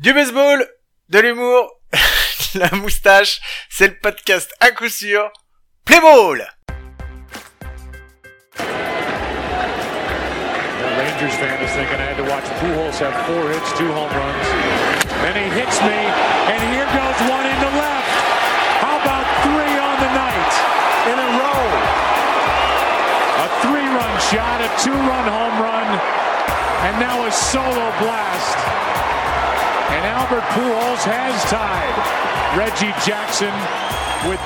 Du baseball, de l'humour, la moustache, c'est le podcast à coup sûr. Play ball! Rangers fan is thinking I had to watch Pujols have four hits, two home runs. Then he hits me, and here goes one into left. How about three on the night? In a row? A three-run shot, a two-run home run, and now a solo blast. And Albert Pujols has tied. Reggie Jackson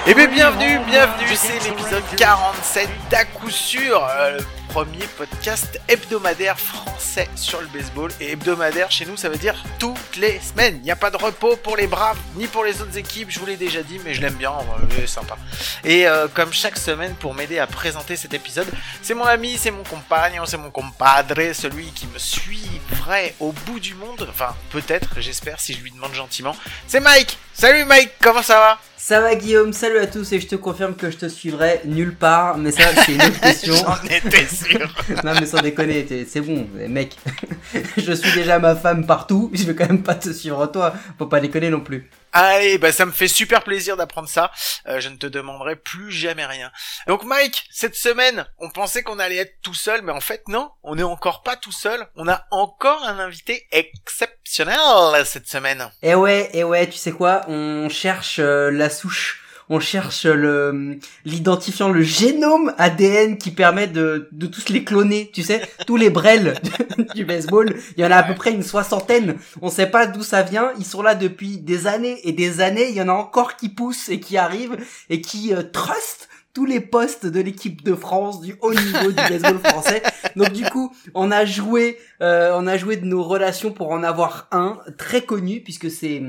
Eh bien bienvenue, bienvenue, c'est l'épisode Rangers. 47 d'à coup sûr, euh, le premier podcast hebdomadaire français sur le baseball. Et hebdomadaire chez nous ça veut dire toutes les semaines. Il n'y a pas de repos pour les Braves ni pour les autres équipes, je vous l'ai déjà dit, mais je l'aime bien, euh, il est sympa. Et euh, comme chaque semaine pour m'aider à présenter cet épisode, c'est mon ami, c'est mon compagnon, c'est mon compadre, celui qui me suivrait au bout du monde. Enfin, peut-être, j'espère, si je lui demande gentiment. C'est Mike Salut Mike, comment ça va? Ça va Guillaume, salut à tous et je te confirme que je te suivrai nulle part, mais ça c'est une autre question. J'en étais sûr non mais sans déconner, c'est bon, mec. je suis déjà ma femme partout, je vais quand même pas te suivre toi, faut pas déconner non plus. Allez, bah ça me fait super plaisir d'apprendre ça. Euh, je ne te demanderai plus jamais rien. Donc Mike, cette semaine, on pensait qu'on allait être tout seul, mais en fait non, on n'est encore pas tout seul. On a encore un invité exceptionnel cette semaine. Et ouais, et ouais, tu sais quoi, on cherche euh, la souche. On cherche le l'identifiant, le génome ADN qui permet de, de tous les cloner, tu sais, tous les brels du baseball. Il y en a à peu près une soixantaine. On sait pas d'où ça vient. Ils sont là depuis des années et des années. Il y en a encore qui poussent et qui arrivent et qui euh, trustent tous les postes de l'équipe de France du haut niveau du baseball français. Donc du coup, on a joué, euh, on a joué de nos relations pour en avoir un très connu puisque c'est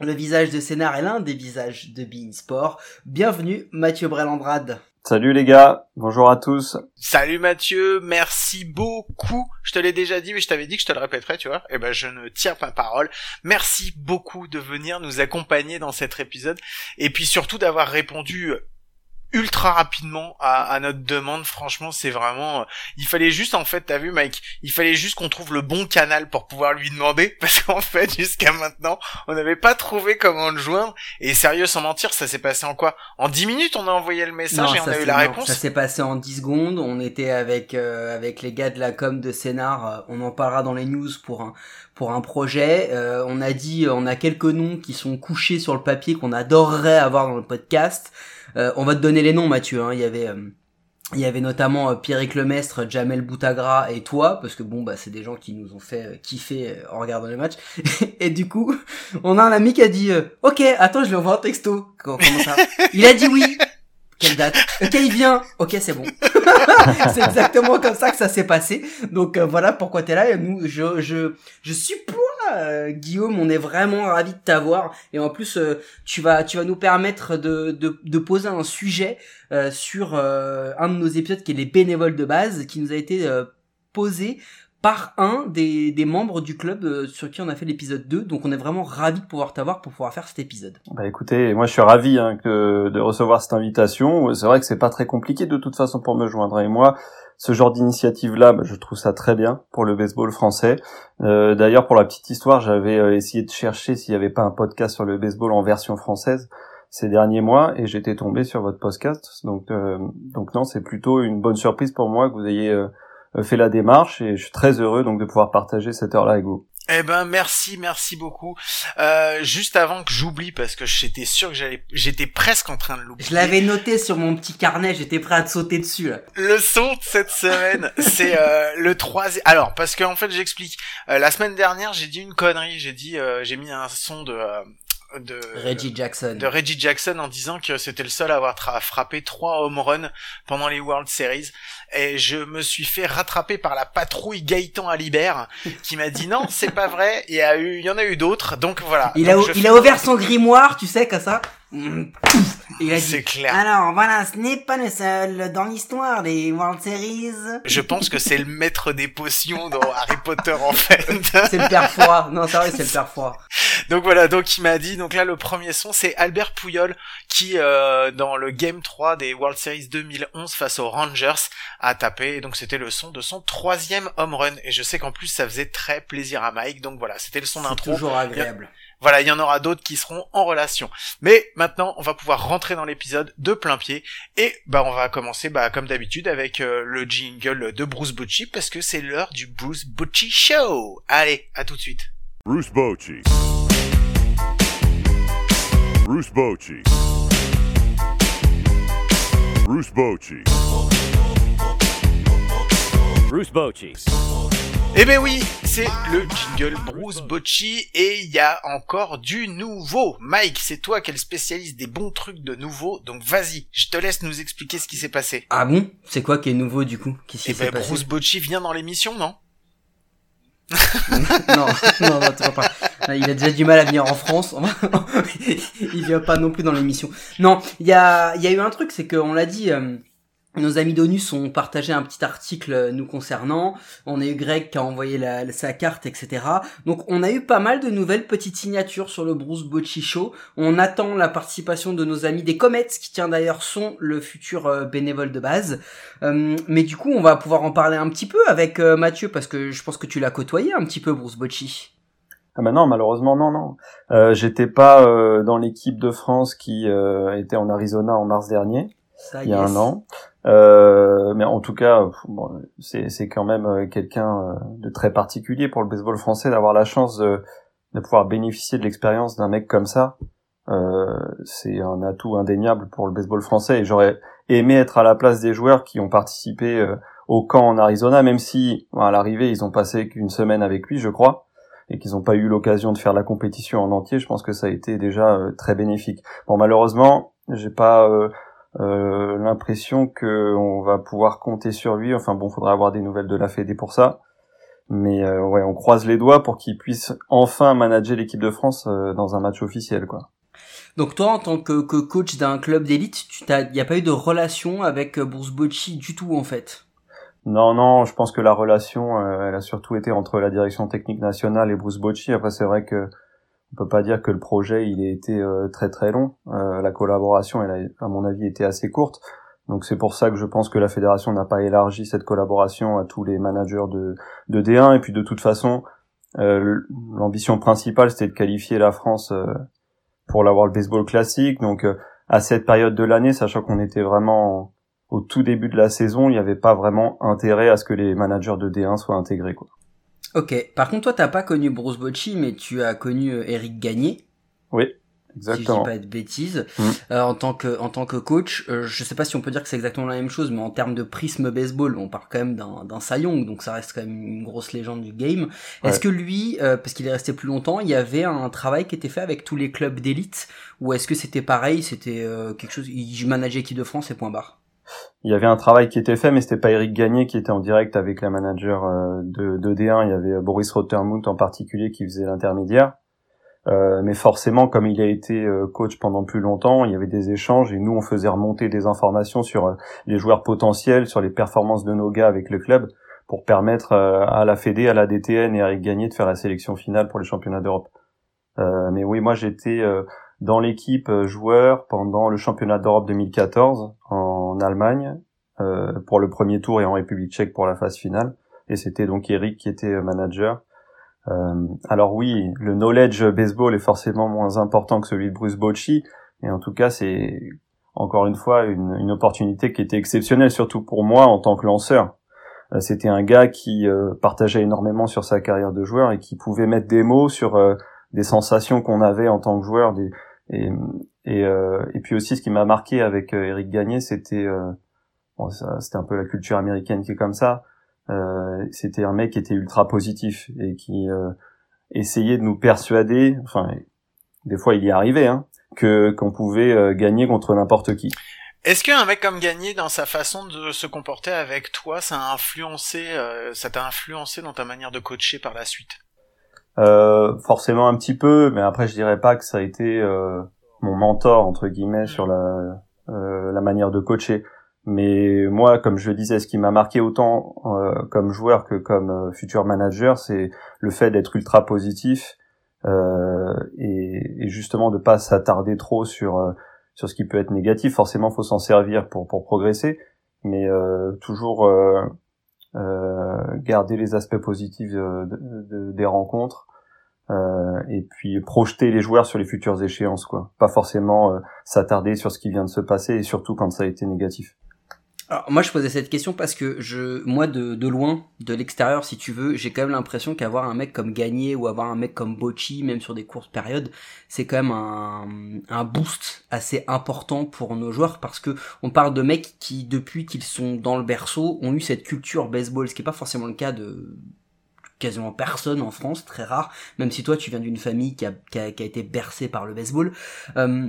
le visage de Sénard et l'un des visages de Bein Sport. Bienvenue Mathieu Brelandrade. Salut les gars, bonjour à tous. Salut Mathieu, merci beaucoup. Je te l'ai déjà dit, mais je t'avais dit que je te le répéterais, tu vois. Et ben je ne tiens pas parole. Merci beaucoup de venir nous accompagner dans cet épisode, et puis surtout d'avoir répondu ultra rapidement à, à notre demande. Franchement, c'est vraiment. euh, Il fallait juste, en fait, t'as vu, Mike, il fallait juste qu'on trouve le bon canal pour pouvoir lui demander, parce qu'en fait, jusqu'à maintenant, on n'avait pas trouvé comment le joindre. Et sérieux, sans mentir, ça s'est passé en quoi? En 10 minutes, on a envoyé le message et on a eu la non, réponse. Ça s'est passé en 10 secondes. On était avec euh, avec les gars de la com de Sénard. euh, On en parlera dans les news pour un pour un projet. Euh, on a dit, on a quelques noms qui sont couchés sur le papier qu'on adorerait avoir dans le podcast. Euh, on va te donner les noms, Mathieu. hein. Il y avait euh, il y avait notamment euh, Pierrick Lemestre, Jamel Boutagra et toi, parce que bon bah c'est des gens qui nous ont fait kiffer en regardant les matchs. et du coup, on a un ami qui a dit euh, OK, attends, je lui envoie un texto. Il a dit oui. Quelle date Ok, il vient. Ok, c'est bon. c'est exactement comme ça que ça s'est passé. Donc voilà pourquoi t'es là. Nous, je, je, je suppose, euh, Guillaume, on est vraiment ravis de t'avoir. Et en plus, euh, tu vas, tu vas nous permettre de, poser un sujet euh, sur un de nos épisodes qui est les bénévoles de base, qui nous a été posé par un des, membres du club sur qui on a fait l'épisode 2. Donc on est vraiment ravis de pouvoir t'avoir pour pouvoir faire cet épisode. Bah écoutez, moi je suis ravi hein, de recevoir cette invitation. C'est vrai que c'est pas très compliqué de toute façon pour me joindre. Et moi, ce genre d'initiative-là, bah, je trouve ça très bien pour le baseball français. Euh, D'ailleurs, pour la petite histoire, j'avais euh, essayé de chercher s'il n'y avait pas un podcast sur le baseball en version française ces derniers mois et j'étais tombé sur votre podcast. Donc, euh, donc non, c'est plutôt une bonne surprise pour moi que vous ayez fait la démarche et je suis très heureux donc de pouvoir partager cette heure-là avec vous. Eh ben merci, merci beaucoup. Euh, juste avant que j'oublie, parce que j'étais sûr que j'allais, j'étais presque en train de l'oublier. Je l'avais noté sur mon petit carnet, j'étais prêt à te sauter dessus. Là. Le son de cette semaine, c'est euh, le troisième. Alors, parce qu'en fait, j'explique. Euh, la semaine dernière, j'ai dit une connerie. J'ai dit, euh, j'ai mis un son de euh, de Reggie Jackson. de Reggie Jackson en disant que c'était le seul à avoir frappé trois home runs pendant les World Series. Et je me suis fait rattraper par la patrouille Gaëtan Alibert qui m'a dit non, c'est pas vrai. Il y a eu, il y en a eu d'autres. Donc voilà. Il a, Donc, je il fais- a ouvert son grimoire, tu sais, comme ça. C'est clair. Alors voilà, ce n'est pas le seul dans l'histoire des World Series. Je pense que c'est le maître des potions dans Harry Potter en fait. C'est le père froid. Non, c'est vrai, c'est le père froid. Donc voilà, donc il m'a dit, donc là le premier son c'est Albert Pouyol qui euh, dans le Game 3 des World Series 2011 face aux Rangers a tapé, et donc c'était le son de son troisième home run, et je sais qu'en plus ça faisait très plaisir à Mike, donc voilà, c'était le son d'intro. toujours agréable. Voilà, il y en aura d'autres qui seront en relation. Mais maintenant, on va pouvoir rentrer dans l'épisode de plein pied. Et bah on va commencer bah comme d'habitude avec euh, le jingle de Bruce Bocci parce que c'est l'heure du Bruce Bocci Show. Allez, à tout de suite. Bruce Bocci. Bruce Bocci. Bruce Bocci. Bruce Bocci. Eh ben oui, c'est le jingle Bruce Bocci et il y a encore du nouveau. Mike, c'est toi qui es le spécialiste des bons trucs de nouveau, donc vas-y, je te laisse nous expliquer ce qui s'est passé. Ah bon? C'est quoi qui est nouveau du coup? Qu'est-ce qui Eh s'est ben passé? Bruce Bocci vient dans l'émission, non? Non, non, non, pas. Il a déjà du mal à venir en France. il vient pas non plus dans l'émission. Non, il y a, y a eu un truc, c'est qu'on l'a dit. euh, nos amis d'ONUS ont partagé un petit article euh, nous concernant. On a eu Greg qui a envoyé sa carte, etc. Donc on a eu pas mal de nouvelles petites signatures sur le Bruce Bocci Show. On attend la participation de nos amis des Comets, qui tient d'ailleurs sont le futur euh, bénévole de base. Mais du coup, on va pouvoir en parler un petit peu avec Mathieu, parce que je pense que tu l'as côtoyé un petit peu, Bruce Bocci. Ah bah non, malheureusement non non. Euh, J'étais pas euh, dans l'équipe de France qui euh, était en Arizona en mars dernier, Ça, il y a yes. un an. Euh, mais en tout cas, bon, c'est quand même euh, quelqu'un euh, de très particulier pour le baseball français d'avoir la chance de, de pouvoir bénéficier de l'expérience d'un mec comme ça. Euh, c'est un atout indéniable pour le baseball français et j'aurais aimé être à la place des joueurs qui ont participé au camp en Arizona, même si bon, à l'arrivée ils ont passé qu'une semaine avec lui, je crois, et qu'ils n'ont pas eu l'occasion de faire la compétition en entier. Je pense que ça a été déjà euh, très bénéfique. Bon, malheureusement, j'ai pas euh, euh, l'impression que on va pouvoir compter sur lui. Enfin bon, faudra avoir des nouvelles de la Fédé pour ça. Mais ouais, on croise les doigts pour qu'il puisse enfin manager l'équipe de France dans un match officiel, quoi. Donc toi, en tant que, coach d'un club d'élite, tu t'as, a pas eu de relation avec euh, Bruce Bocci du tout en fait? Non, non, je pense que la relation, euh, elle a surtout été entre la direction technique nationale et Bruce Bocci. Après, c'est vrai que on peut pas dire que le projet il a été euh, très très long. Euh, la collaboration, elle a, à mon avis, été assez courte. Donc c'est pour ça que je pense que la fédération n'a pas élargi cette collaboration à tous les managers de, de D1. Et puis de toute façon, l'ambition principale c'était de qualifier la France pour la World Baseball Classic. Donc à cette période de l'année, sachant qu'on était vraiment au tout début de la saison, il n'y avait pas vraiment intérêt à ce que les managers de D1 soient intégrés. Quoi. Ok. Par contre, toi, t'as pas connu Bruce Bocci, mais tu as connu euh, Eric Gagné, Oui, si je exactement. dis pas de bêtises, Mm. euh, en tant que en tant que coach. Euh, je sais pas si on peut dire que c'est exactement la même chose, mais en termes de prisme baseball, on parle quand même d'un d'un Cy Young, donc ça reste quand même une grosse légende du game. Est-ce que lui, euh, parce qu'il est resté plus longtemps, il y avait un travail qui était fait avec tous les clubs d'élite, ou est-ce que c'était pareil, c'était euh, quelque chose, il manageait équipe de France et point barre? Il y avait un travail qui était fait, mais c'était pas Eric Gagné qui était en direct avec la manager euh, de, de D1. Il y avait euh, Boris Rottermund en particulier qui faisait l'intermédiaire. Euh, mais forcément, comme il a été euh, coach pendant plus longtemps, il y avait des échanges et nous, on faisait remonter des informations sur les joueurs potentiels, sur les performances de nos gars avec le club, pour permettre à la Fédé, à la DTN et à Eric Gagné de faire la sélection finale pour les championnats d'Europe. Euh, mais oui, moi, j'étais euh, dans l'équipe euh, joueur pendant le championnat d'Europe 2014 en Allemagne euh, pour le premier tour et en République tchèque pour la phase finale. Et c'était donc Eric qui était euh, manager. Euh, alors oui, le knowledge baseball est forcément moins important que celui de Bruce Bocci, mais en tout cas c'est encore une fois une, une opportunité qui était exceptionnelle, surtout pour moi en tant que lanceur. Euh, C'était un gars qui partageait énormément sur sa carrière de joueur et qui pouvait mettre des mots sur des sensations qu'on avait en tant que joueur. Des, et, et, euh, et puis aussi ce qui m'a marqué avec euh, Eric Gagné, c'était euh, bon, c'était un peu la culture américaine qui est comme ça. Euh, c'était un mec qui était ultra positif et qui euh, essayait de nous persuader, enfin des fois il y arrivait, hein, que qu'on pouvait euh, gagner contre n'importe qui. Est-ce qu'un mec comme Gagné, dans sa façon de se comporter avec toi, ça a influencé, euh, ça t'a influencé dans ta manière de coacher par la suite? Euh, forcément un petit peu, mais après je dirais pas que ça a été euh, mon mentor entre guillemets sur la euh, la manière de coacher. Mais moi, comme je le disais, ce qui m'a marqué autant euh, comme joueur que comme euh, futur manager, c'est le fait d'être ultra positif euh, et, et, justement de pas s'attarder trop sur euh, sur ce qui peut être négatif. Forcément, faut s'en servir pour pour progresser, mais euh, toujours euh, garder les aspects positifs de, de, des rencontres. et puis projeter les joueurs sur les futures échéances, quoi. Pas forcément s'attarder sur ce qui vient de se passer et surtout quand ça a été négatif. Alors moi je posais cette question parce que je, moi de, de loin, de l'extérieur si tu veux, j'ai quand même l'impression qu'avoir un mec comme Gagné ou avoir un mec comme Bocci, même sur des courtes périodes, c'est quand même un, un boost assez important pour nos joueurs parce que on parle de mecs qui depuis qu'ils sont dans le berceau ont eu cette culture baseball, ce qui est pas forcément le cas de quasiment personne en France, très rare, même si toi tu viens d'une famille qui a, qui a, qui a, été bercée par le baseball. Euh,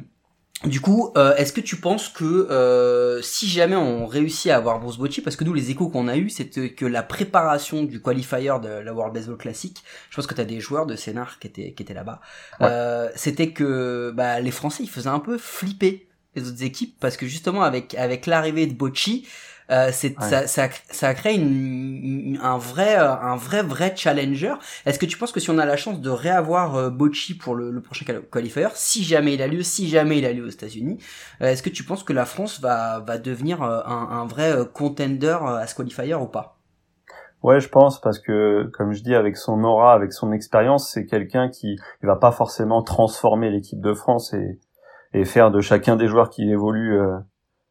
du coup, euh, est-ce que tu penses que euh, si jamais on réussit à avoir Bruce Bocci, parce que nous les échos qu'on a eu, c'était que la préparation du qualifier de la World Baseball Classic, je pense que tu as des joueurs de scénar qui étaient qui étaient là-bas, euh, c'était que bah, les Français ils faisaient un peu flipper les autres équipes parce que justement avec avec l'arrivée de Bocci, euh, c'est ça, ça, créé une, un vrai un vrai vrai challenger. Est-ce que tu penses que si on a la chance de réavoir euh, Bocci pour le, le, prochain qualifier, si jamais il a lieu, si jamais il a lieu aux États-Unis, euh, est-ce que tu penses que la France va va devenir euh, un, un vrai contender à ce qualifier ou pas? Ouais, je pense parce que, comme je dis, avec son aura, avec son expérience, c'est quelqu'un qui il va pas forcément transformer l'équipe de France et, et faire de chacun des joueurs qui évoluent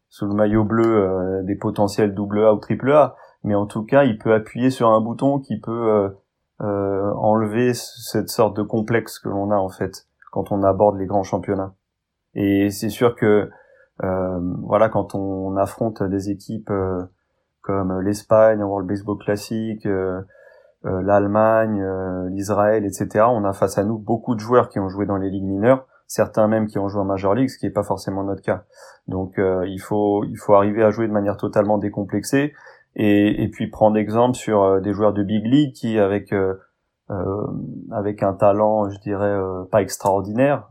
sous le maillot bleu euh, des potentiels double A ou triple mais en tout cas, il peut appuyer sur un bouton qui peut euh, euh, enlever cette sorte de complexe que l'on a en fait quand on aborde les grands championnats. Et c'est sûr que voilà, quand on affronte des équipes comme l'Espagne en World Baseball Classic, l'Allemagne, l'Israël, etc., on a face à nous beaucoup de joueurs qui ont joué dans les ligues mineures certains même qui ont joué en Major League, ce qui n'est pas forcément notre cas. Donc euh, il faut il faut arriver à jouer de manière totalement décomplexée et, et puis prendre exemple sur euh, des joueurs de big league qui avec euh, avec un talent, je dirais pas extraordinaire,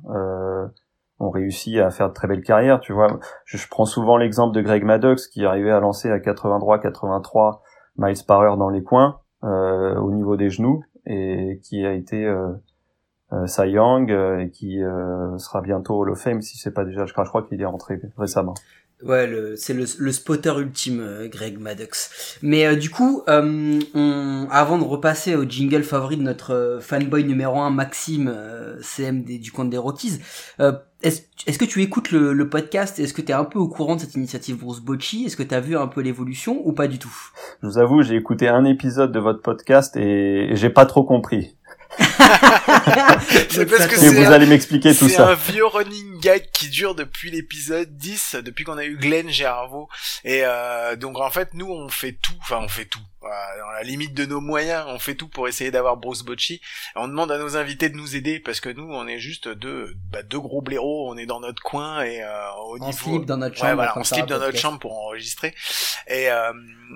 ont réussi à faire de très belles carrières. Tu vois, je, je prends souvent l'exemple de Greg Maddox qui arrivait à lancer à 83, 83 miles par heure dans les coins au niveau des genoux et qui a été euh, Cy Young euh, qui euh, sera bientôt Hall of Fame si c'est pas déjà je crois, je crois qu'il est rentré récemment. Ouais, c'est le, le, spotter ultime, Greg Maddox. Mais du coup, on, avant de repasser au jingle favori de notre fanboy numéro 1, Maxime, CM du compte des Rockies, est-ce est que tu écoutes le, le podcast? Est-ce que tu es un peu au courant de cette initiative Bruce Bocci Est-ce que tu as vu un peu l'évolution ou pas du tout? Je vous avoue, j'ai écouté un épisode de votre podcast et j'ai pas trop compris. c'est parce que vous allez m'expliquer tout ça. C'est un vieux running gag qui dure depuis l'épisode 10, depuis qu'on a eu Glenn Gervaux. Et euh, donc en fait, nous on fait tout, enfin on fait tout dans la limite de nos moyens, on fait tout pour essayer d'avoir Bruce Bocci. On demande à nos invités de nous aider parce que nous, on est juste deux, bah, deux gros blaireaux. On est dans notre coin et euh, au on slip dans notre chambre. on slip dans notre chambre pour enregistrer. Et euh,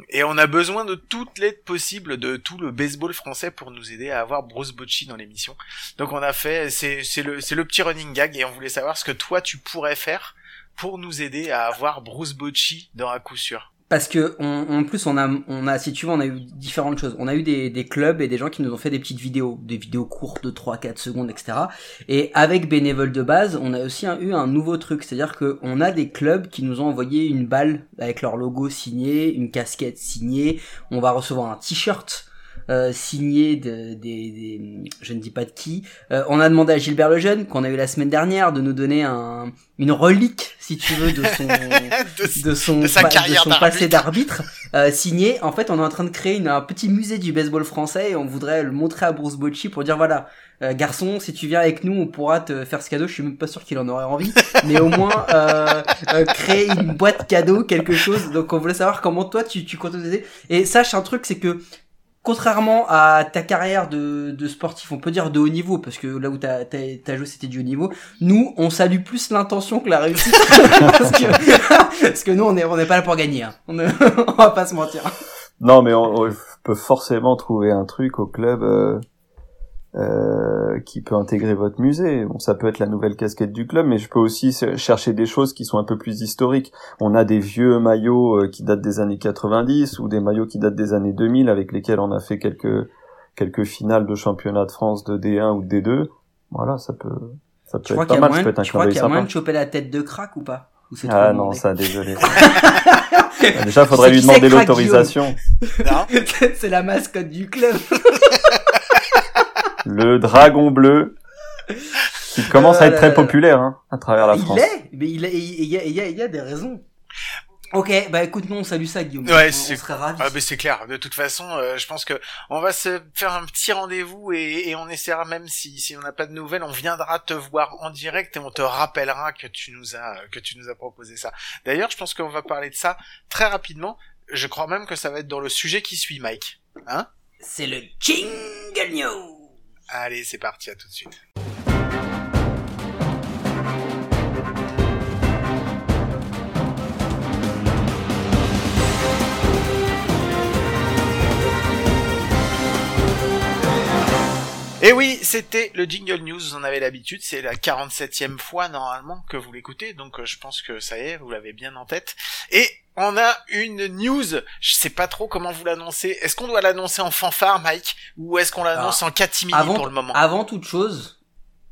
et on a besoin de toute l'aide possible de tout le baseball français pour nous aider à avoir Bruce Bocci dans l'émission. Donc on a fait, c'est c'est le c'est le petit running gag et on voulait savoir ce que toi tu pourrais faire pour nous aider à avoir Bruce Bocci dans un coup sûr parce que en plus on a on a si tu veux on a eu différentes choses. On a eu des, clubs et des gens qui nous ont fait des petites vidéos. Des vidéos courtes de 3 4 secondes etc et avec bénévole de base on a aussi eu un nouveau truc. C'est à dire que on a des clubs qui nous ont envoyé une balle avec leur logo signé une casquette signée. On va recevoir un t-shirt euh, signé de, des, je ne dis pas de qui. Euh, on a demandé à Gilbert Lejeune, qu'on a eu la semaine dernière, de nous donner un, une relique, si tu veux, de son, de, son, de sa carrière de son passé d'arbitre, euh, signé. En fait, on est en train de créer une, un petit musée du baseball français et on voudrait le montrer à Bruce Bocci pour dire voilà, garçon, si tu viens avec nous, on pourra te faire ce cadeau. Je suis même pas sûr qu'il en aurait envie, mais au moins euh, euh, créer une boîte cadeau, quelque chose. Donc on voulait savoir comment toi tu, tu comptes aider. Et sache un truc, c'est que contrairement à ta carrière de, de, sportif, on peut dire de haut niveau, parce que là où t'as as, joué c'était du haut niveau, nous, on salue plus l'intention que la réussite. parce, que, nous, on est, pas là pour gagner. Hein. On, on va pas se mentir. Non, mais on, peut forcément trouver un truc au club euh, euh, qui peut intégrer votre musée. Bon, ça peut être la nouvelle casquette du club, mais je peux aussi chercher des choses qui sont un peu plus historiques. On a des vieux maillots euh, qui datent des années 90 ou des maillots qui datent des années 2000 avec lesquels on a fait quelques quelques finales de championnat de France de D1 ou de D2. voilà, ça peut, ça peut Tu être pas a mal, ça peut être un tu crois qu'il y a moyen de choper la tête de crack ou pas Ou Ah non, demandé ça, désolé. Ah, Déjà, faudrait lui demander l'autorisation. Non C'est la mascotte du club. Le dragon bleu, qui commence à être Euh, très populaire hein, à travers la il France. l'est, mais il, est- il y, a, il y a- il y a des raisons. Ok, bah écoute, non, salut ça, Guillaume. Ouais, on, c'est- on serait ravis. Ah ben c'est clair. De toute façon, euh, je pense que on va se faire un petit rendez-vous et, et on essaiera même si si on n'a pas de nouvelles, on viendra te voir en direct et on te rappellera que tu nous as que tu nous as proposé ça. D'ailleurs, je pense qu'on va parler de ça très rapidement. Je crois même que ça va être dans le sujet qui suit, Mike. Hein? C'est le Jingle News. Allez, c'est parti, à tout de suite. Et oui, c'était le Jingle News, vous en avez l'habitude, c'est la 47e fois normalement que vous l'écoutez, donc euh, je pense que ça y est, vous l'avez bien en tête. Et on a une news, je sais pas trop comment vous l'annoncer, est-ce qu'on doit l'annoncer en fanfare Mike, ou est-ce qu'on l'annonce en catimini Avant, pour le moment? Avant toute chose,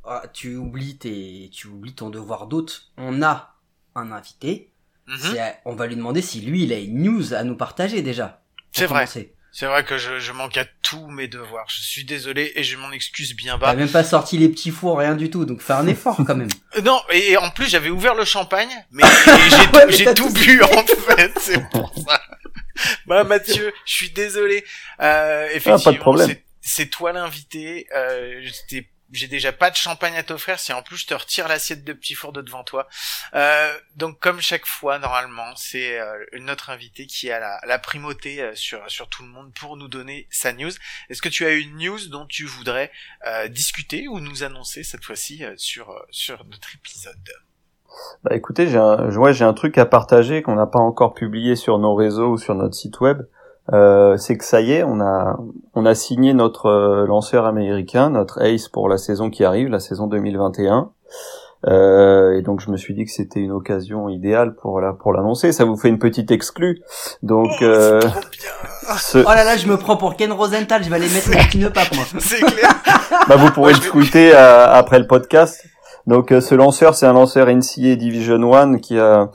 ah, tu oublies tes, tu oublies ton devoir d'hôte. On a un invité. Mhm. On va lui demander si lui, il a une news à nous partager déjà. C'est vrai. commencer. C'est vrai que je, je manque à tous mes devoirs, je suis désolé et je m'en excuse bien T'as bas. même pas sorti les petits fours, rien du tout, donc fais un effort quand même. Euh, Non, et, et en plus j'avais ouvert le champagne, mais j'ai Ouais, tout, t'as tout bu en fait, c'est pour ça. Bah Mathieu, je suis désolé. Euh, effectivement, Ah, pas de problème. c'est- c'est toi l'invité. Euh, j'étais- j'ai déjà pas de champagne à t'offrir si en plus je te retire l'assiette de petit four de devant toi. Euh, donc comme chaque fois normalement, c'est euh, notre invité qui a la, la primauté euh, sur sur tout le monde pour nous donner sa news. Est-ce que tu as une news dont tu voudrais euh, discuter ou nous annoncer cette fois-ci euh, sur euh, sur notre épisode? Bah écoutez, j'ai un, ouais, j'ai un truc à partager qu'on n'a pas encore publié sur nos réseaux ou sur notre site web. Euh, c'est que ça y est, on a on a signé notre euh, lanceur américain, notre Ace pour la saison qui arrive, la saison 2021. Euh, et donc je me suis dit que c'était une occasion idéale pour la pour l'annoncer. Ça vous fait une petite exclue. Donc Oh, euh, c'est trop bien, ce- Oh là là, je me prends pour Ken Rosenthal, je vais aller mettre mon petit nœud pape, moi. c'est clair. bah, vous pourrez le tweeter euh, après le podcast. Donc euh, ce lanceur, c'est un lanceur NCA Division 1 qui a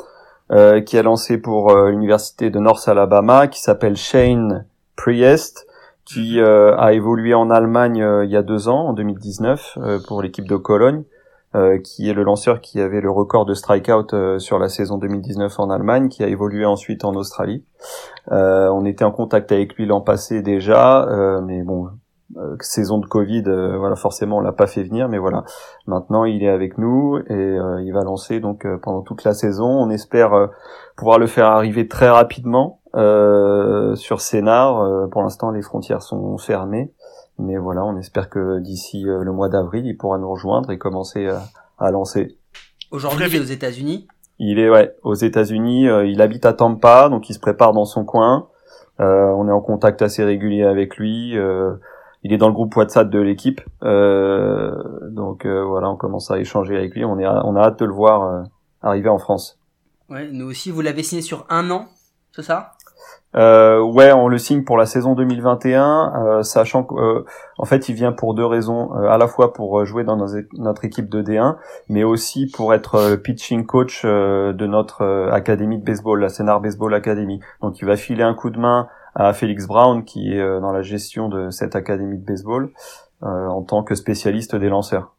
euh, qui a lancé pour euh, l'université de North Alabama, qui s'appelle Shane Priest, qui euh, a évolué en Allemagne euh, il y a deux ans, en 2019, euh, pour l'équipe de Cologne, qui est le lanceur qui avait le record de strikeout sur la saison 2019 en Allemagne, qui a évolué ensuite en Australie. On était en contact avec lui l'an passé déjà, mais bon, euh, saison de Covid, euh, voilà, forcément on l'a pas fait venir, mais voilà, maintenant il est avec nous et euh, il va lancer donc euh, pendant toute la saison. On espère euh, pouvoir le faire arriver très rapidement euh, sur Sénart. Euh, pour l'instant, les frontières sont fermées, mais voilà, on espère que d'ici euh, le mois d'avril, il pourra nous rejoindre et commencer euh, à lancer. Aujourd'hui, il est aux États-Unis? Il est ouais aux États-Unis. euh, il habite à Tampa, donc il se prépare dans son coin. Euh, on est en contact assez régulier avec lui. euh, il est dans le groupe WhatsApp de l'équipe, euh, donc euh, voilà, on commence à échanger avec lui. On est, on a hâte de le voir euh, arriver en France. Ouais, nous aussi, vous l'avez signé sur un an, c'est ça? Euh, ouais, on le signe pour la saison 2021, euh, sachant qu'en en fait, il vient pour deux raisons, euh, à la fois pour euh, jouer dans notre équipe de D1, mais aussi pour être euh, pitching coach euh, de notre euh, académie de baseball, la Sénart Baseball Academy. Donc, il va filer un coup de main à Félix Brown, qui est euh, dans la gestion de cette académie de baseball, euh, en tant que spécialiste des lanceurs.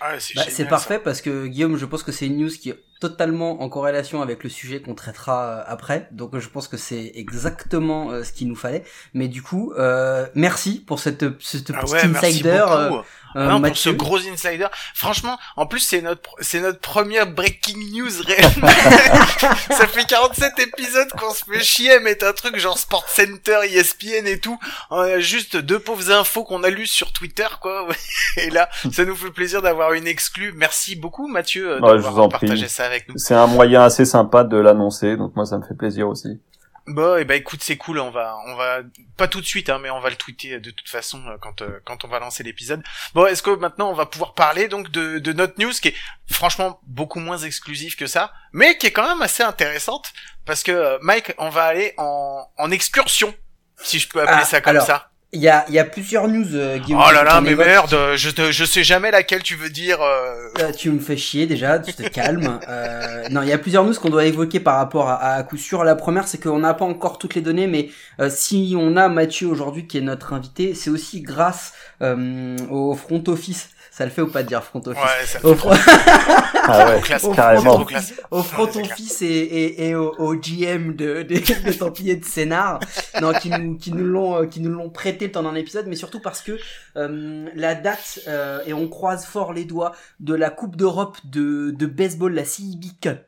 Ah, c'est Bah, ça. parfait parce que Guillaume, je pense que c'est une news qui est totalement en corrélation avec le sujet qu'on traitera euh, après. Donc je pense que c'est exactement euh, ce qu'il nous fallait. Mais du coup, euh, merci pour cette, cette Ah petite ouais, merci insider. beaucoup. euh, Ah euh, non, pour ce gros insider. Franchement, en plus, c'est notre, c'est notre première breaking news réellement. ça fait 47 épisodes qu'on se fait chier à mettre un truc genre Sport Center, ESPN et tout. On a juste deux pauvres infos qu'on a lues sur Twitter, quoi. Et là, ça nous fait plaisir d'avoir une exclue. Merci beaucoup, Mathieu, Ouais, je d'avoir vous en partagé prie. ça avec nous. C'est un moyen assez sympa de l'annoncer, donc moi ça me fait plaisir aussi. Bon, et bah écoute, c'est cool, on va, on va, pas tout de suite, hein, mais on va le tweeter de toute façon euh, quand, euh, quand on va lancer l'épisode. Bon, est-ce que maintenant on va pouvoir parler donc de, de notre news qui est franchement beaucoup moins exclusive que ça, mais qui est quand même assez intéressante parce que euh, Mike, on va aller en, en excursion, si je peux appeler Ah, ça comme alors, ça. Il y a, il y a plusieurs news, euh, Guillaume. Oh là là, mais merde, je te, je sais jamais laquelle tu veux dire. euh, Euh, tu me fais chier déjà, tu te calmes. Euh, non, il y a plusieurs news qu'on doit évoquer par rapport à, à coup sûr. La première, c'est qu'on n'a pas encore toutes les données, mais euh, si on a Mathieu aujourd'hui qui est notre invité, c'est aussi grâce euh, au front office. Ça le fait ou pas de dire front office Ouais, ça Au fait front, Ah ouais, classe. au carrément. front Trop classe. office, au front Ouais, c'est clair. office et, et, et au, au GM de, de, de Templiers de Scénar, non, qui nous, qui nous l'ont, euh, qui nous l'ont prêté le temps d'un épisode, mais surtout parce que euh, la date euh, et on croise fort les doigts de la Coupe d'Europe de, de baseball, la CIB Cup,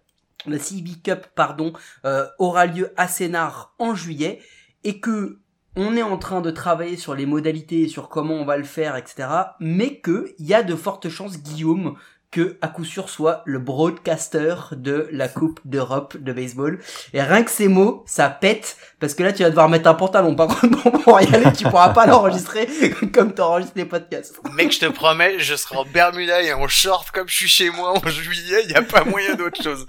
la CIB Cup, pardon, euh, aura lieu à Sénart en juillet et que on est en train de travailler sur les modalités, sur comment on va le faire, etc. Mais que il y a de fortes chances, Guillaume, que à coup sûr soit le broadcaster de la Coupe d'Europe de baseball. Et rien que ces mots, ça pète, parce que là tu vas devoir mettre un pantalon par contre pour y aller, tu pourras pas l'enregistrer comme t'enregistres les podcasts. Mec, je te promets, je serai en Bermuda et en short comme je suis chez moi en juillet, il y a pas moyen d'autre chose.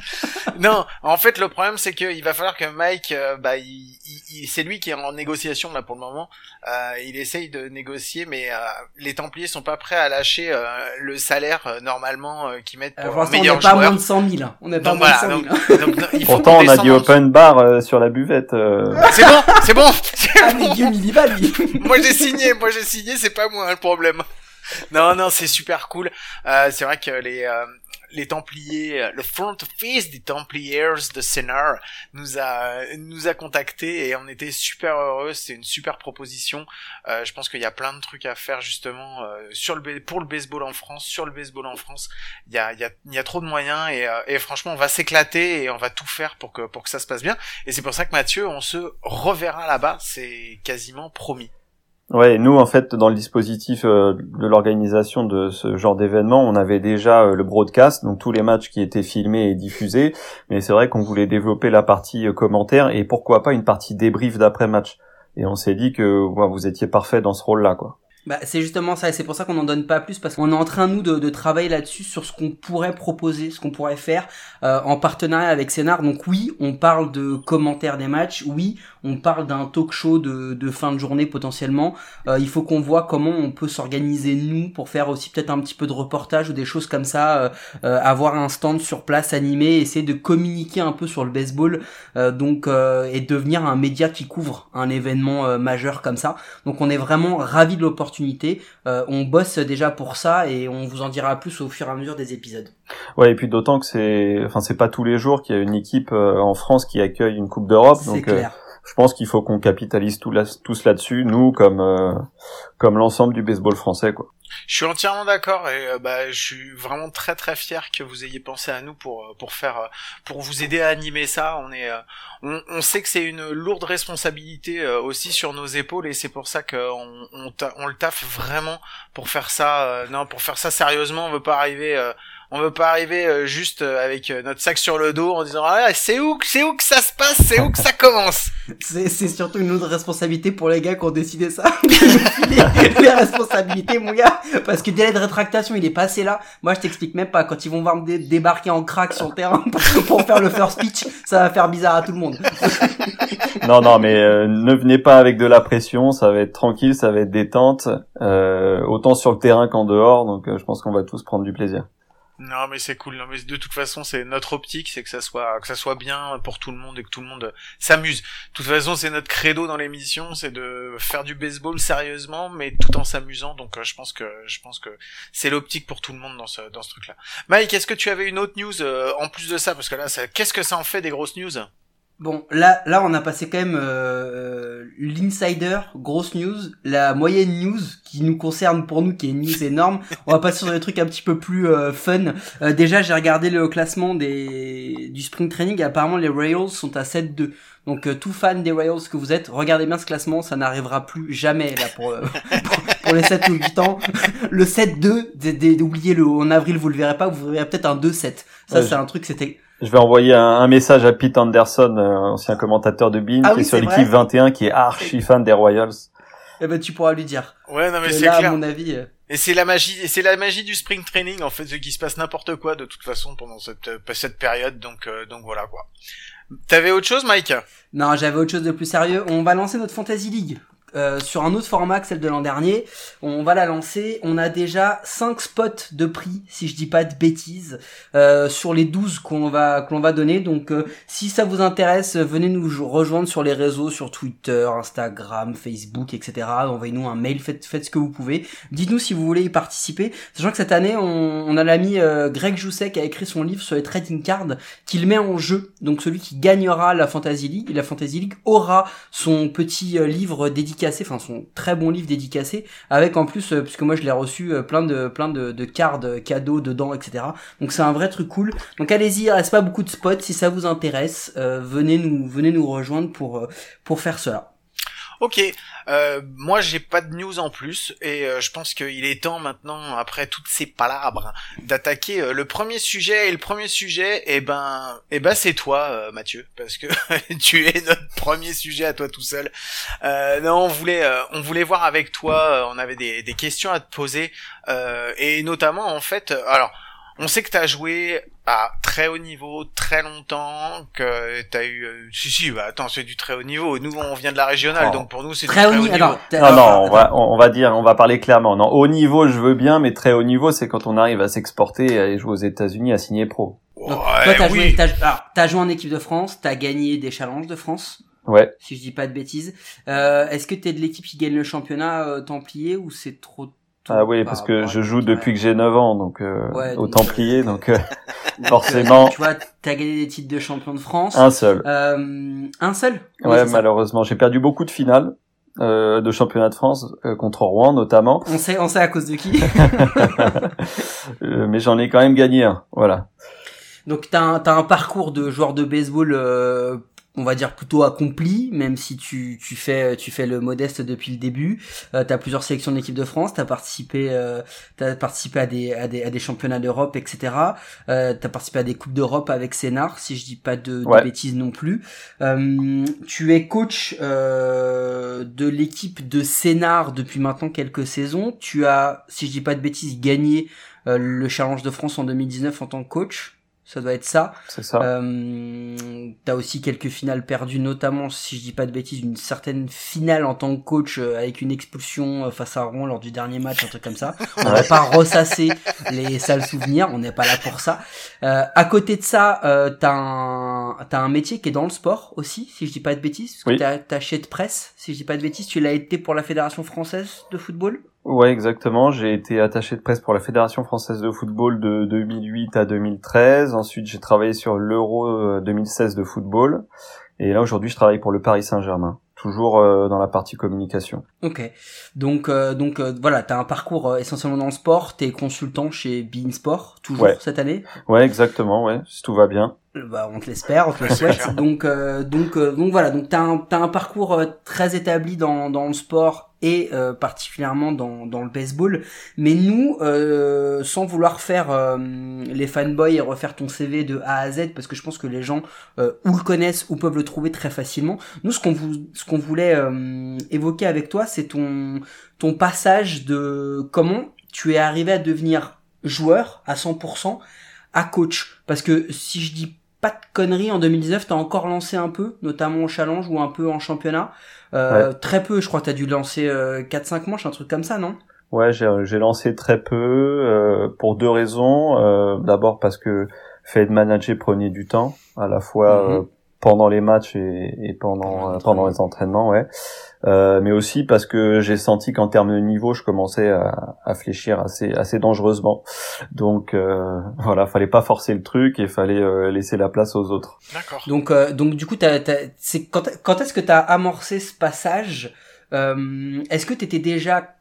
Non, en fait, le problème c'est que il va falloir que Mike, euh, bah, il, il- c'est lui qui est en négociation là pour le moment. Euh, il essaye de négocier, mais euh, les Templiers sont pas prêts à lâcher euh, le salaire euh, normalement euh, qu'ils mettent Euh, pour on meilleur n'est pas joueur. moins de 100 000. hein. On n'est pas Donc moins de voilà, 100 000. donc, hein. donc, il faut Pourtant, on a dit open bar euh, sur la buvette. euh. C'est bon, c'est bon. c'est Ah, bon. mais va, lui. moi j'ai signé, moi j'ai signé, c'est pas moi hein, le problème. Non, non, c'est super cool. Euh, c'est vrai que les euh, les Templiers, euh, le front office des Templiers de Sénart nous a nous a contactés et on était super heureux. C'est une super proposition. Euh, je pense qu'il y a plein de trucs à faire justement euh, sur le pour le baseball en France, sur le baseball en France. Il y a il y a il y a trop de moyens et, euh, et franchement on va s'éclater et on va tout faire pour que pour que ça se passe bien. Et c'est pour ça que Mathieu, on se reverra là-bas. C'est quasiment promis. Ouais, nous en fait dans le dispositif euh, de l'organisation de ce genre d'événement, on avait déjà euh, le broadcast, donc tous les matchs qui étaient filmés et diffusés, mais c'est vrai qu'on voulait développer la partie euh, commentaire et pourquoi pas une partie débrief d'après match. Et on s'est dit que vous étiez parfait dans ce rôle-là, quoi. Bah, c'est justement ça, et c'est pour ça qu'on n'en donne pas plus, parce qu'on est en train, nous, de, de travailler là-dessus, sur ce qu'on pourrait proposer, ce qu'on pourrait faire, euh, en partenariat avec Scénar. Donc oui, on parle de commentaires des matchs, oui, on parle d'un talk show de, de fin de journée potentiellement. Euh, il faut qu'on voit comment on peut s'organiser, nous, pour faire aussi peut-être un petit peu de reportage ou des choses comme ça, euh, euh, avoir un stand sur place animé, essayer de communiquer un peu sur le baseball, euh, donc, euh, et devenir un média qui couvre un événement majeur comme ça. Donc on est vraiment ravis de l'opportunité. Euh, on bosse déjà pour ça et on vous en dira plus au fur et à mesure des épisodes. Ouais, et puis d'autant que c'est, enfin c'est pas tous les jours qu'il y a une équipe euh, en France qui accueille une Coupe d'Europe, C'est euh, clair. Je pense qu'il faut qu'on capitalise tout tous là-dessus, nous comme euh, comme l'ensemble du baseball français, quoi. Je suis entièrement d'accord et euh, bah je suis vraiment très très fier que vous ayez pensé à nous pour euh, pour faire euh, pour vous aider à animer ça. On est euh, on, sait que c'est une lourde responsabilité euh, aussi sur nos épaules et c'est pour ça qu'on on, on le taffe vraiment pour faire ça. non, pour faire ça sérieusement, on veut pas arriver on veut pas arriver euh, juste euh, avec euh, notre sac sur le dos en disant ah c'est où c'est où que ça se passe, c'est où que ça commence? C'est, c'est surtout une autre responsabilité pour les gars qui ont décidé ça. les, les responsabilités, mon gars. Parce que délai de rétractation, il est passé là. Moi, je t'explique même pas. Quand ils vont voir me dé- débarquer en crack sur le terrain pour, pour faire le first pitch, ça va faire bizarre à tout le monde. Non, non, mais euh, ne venez pas avec de la pression, ça va être tranquille, ça va être détente, euh, autant sur le terrain qu'en dehors, donc euh, je pense qu'on va tous prendre du plaisir. Non mais c'est cool. Non mais de toute façon c'est notre optique, c'est que ça soit que ça soit bien pour tout le monde et que tout le monde s'amuse. De toute façon c'est notre credo dans l'émission, c'est de faire du baseball sérieusement mais tout en s'amusant. Donc euh, je pense que je pense que c'est l'optique pour tout le monde dans ce dans ce truc-là. Mike, est-ce que tu avais une autre news euh, en plus de ça? Parce que là ça qu'est-ce que ça en fait des grosses news? Bon, là, là, on a passé quand même euh, l'insider, grosse news, la moyenne news qui nous concerne pour nous, qui est une news énorme. On va passer sur des trucs un petit peu plus euh, fun. Euh, déjà, j'ai regardé le classement des du spring training. Et apparemment, les Royals sont à 7-2. Donc, euh, tout fan des Royals que vous êtes, regardez bien ce classement. Ça n'arrivera plus jamais là pour, euh, pour, pour les 7 ou 8 ans. Le 7-2, d- d- oubliez-le. En avril, vous le verrez pas. Vous verrez peut-être un 2-7. Ça, Ouais, c'est un truc. C'était Je vais envoyer un, un message à Pete Anderson, euh, ancien commentateur de Bean, Ah qui oui, est sur l'équipe vrai. 21, qui est archi fan des Royals. eh ben, tu pourras lui dire. Ouais non mais c'est à clair. mon avis. euh, Et c'est la magie, et c'est la magie du spring training en fait, ce qui se passe n'importe quoi de toute façon pendant cette euh, cette période. Donc euh, donc voilà quoi. T'avais autre chose, Mike? Non, j'avais autre chose de plus sérieux. On va lancer notre Fantasy League. Euh, sur un autre format que celle de l'an dernier. On va la lancer. On a déjà 5 spots de prix, si je dis pas de bêtises, euh, sur les 12 qu'on va qu'on va donner. Donc euh, si ça vous intéresse, venez nous rejoindre sur les réseaux, sur Twitter, Instagram, Facebook, etc. Envoyez-nous un mail, faites, faites ce que vous pouvez. Dites-nous si vous voulez y participer. Sachant que cette année, on, on a l'ami Greg Jousset qui a écrit son livre sur les trading cards, qu'il met en jeu. Donc celui qui gagnera la Fantasy League, la Fantasy League aura son petit livre dédié enfin son très bon livre dédicacé, avec en plus, euh, puisque moi je l'ai reçu, euh, plein de plein de, de cartes euh, cadeaux dedans, etc. Donc c'est un vrai truc cool. Donc allez-y, il reste pas beaucoup de spots. Si ça vous intéresse, venez nous venez nous rejoindre pour pour faire cela. Ok, euh, moi j'ai pas de news en plus et euh, je pense qu'il est temps maintenant, après toutes ces palabres, d'attaquer euh, le premier sujet. Et le premier sujet, eh ben, eh ben c'est toi, Mathieu, parce que tu es notre premier sujet à toi tout seul. non, on voulait, on voulait voir avec toi. on avait des, des questions à te poser et notamment en fait, alors on sait que t'as joué à très haut niveau très longtemps, que t'as eu... Euh, si, si, bah attends, c'est du très haut niveau. Nous, on vient de la régionale, donc pour nous, c'est du très haut niveau. non, non, on va, on va dire, on va parler clairement. Non, haut niveau, je veux bien, mais très haut niveau, c'est quand on arrive à s'exporter, à aller jouer aux États-Unis, à signer pro. toi, t'as joué, t'as, joué en équipe de France, t'as gagné des challenges de France. Ouais. Si je dis pas de bêtises. Euh, est-ce que t'es de l'équipe qui gagne le championnat euh, Templier ou c'est trop ah oui, parce que je joue depuis que j'ai 9 ans, donc euh, au Templier, donc euh, forcément. Tu vois, t'as gagné des titres de champion de France. Un seul. Euh, un seul. Ouais, malheureusement, j'ai perdu beaucoup de finales. Euh, de championnat de France euh, contre Rouen notamment. On sait, on sait à cause de qui. Euh, mais j'en ai quand même gagné un, voilà. Donc t'as un, as un parcours de joueur de baseball on va dire plutôt accompli, même si tu, tu fais tu fais le modeste depuis le début. Euh, tu as plusieurs sélections de l'équipe de France, tu as participé euh, as participé à des, à des, à des championnats d'Europe, etc. Euh, tu as participé à des coupes d'Europe avec Sénard, si je dis pas de, bêtises non plus. Euh, tu es coach euh, de l'équipe de Sénard depuis maintenant quelques saisons. Tu as, si je dis pas de bêtises, gagné euh, le Challenge de France en 2019 en tant que coach ça doit être ça. C'est ça. Euh, T'as aussi quelques finales perdues, notamment, si je dis pas de bêtises, une certaine finale en tant que coach euh, avec une expulsion euh, face à Rouen lors du dernier match, un truc comme ça. On va pas ressasser les sales souvenirs, on n'est pas là pour ça. Euh, à côté de ça, euh, t'as un, as un métier qui est dans le sport aussi, si je dis pas de bêtises. Parce que t'as, t'as de presse, si je dis pas de bêtises, tu l'as été pour la Fédération Française de Football? Ouais, exactement. J'ai été attaché de presse pour la Fédération française de football de 2008 à 2013. Ensuite, j'ai travaillé sur l'Euro 2016 euh, de football. Et là, aujourd'hui, je travaille pour le Paris Saint-Germain toujours euh, dans la partie communication. Ok, donc euh, donc euh, voilà, t'as un parcours essentiellement dans le sport, t'es consultant chez Bein Sport toujours cette année? Ouais, exactement, ouais, si tout va bien. Bah, on te l'espère, on te le souhaite. donc donc donc voilà, donc t'as un t'as un parcours très établi dans dans le sport euh, particulièrement dans, le baseball. Mais nous, euh, sans vouloir faire euh, les fanboys et refaire ton CV de A à Z, parce que je pense que les gens ou le connaissent ou peuvent le trouver très facilement. Nous, ce qu'on vous, ce qu'on voulait évoquer avec toi, c'est ton ton passage de comment tu es arrivé à devenir joueur à 100% à coach. Parce que si je dis pas de conneries, en 2019, t'as encore lancé un peu, notamment au challenge ou un peu en championnat. Euh, Très peu, je crois t'as dû lancer euh, 4-5 manches, un truc comme ça, non? Ouais, j'ai lancé très peu euh, pour deux raisons. Euh, D'abord parce que fait de manager prenait du temps, à la fois mhm. euh, pendant les matchs et, et pendant pendant les entraînements, ouais. Euh, mais aussi parce que j'ai senti qu'en termes de niveau, je commençais à, à fléchir assez assez dangereusement. Donc euh, voilà, fallait pas forcer le truc et fallait euh, laisser la place aux autres. D'accord. Donc euh, donc du coup, c'est quand, quand est-ce que tu as amorcé ce passage Est-ce que tu étais déjà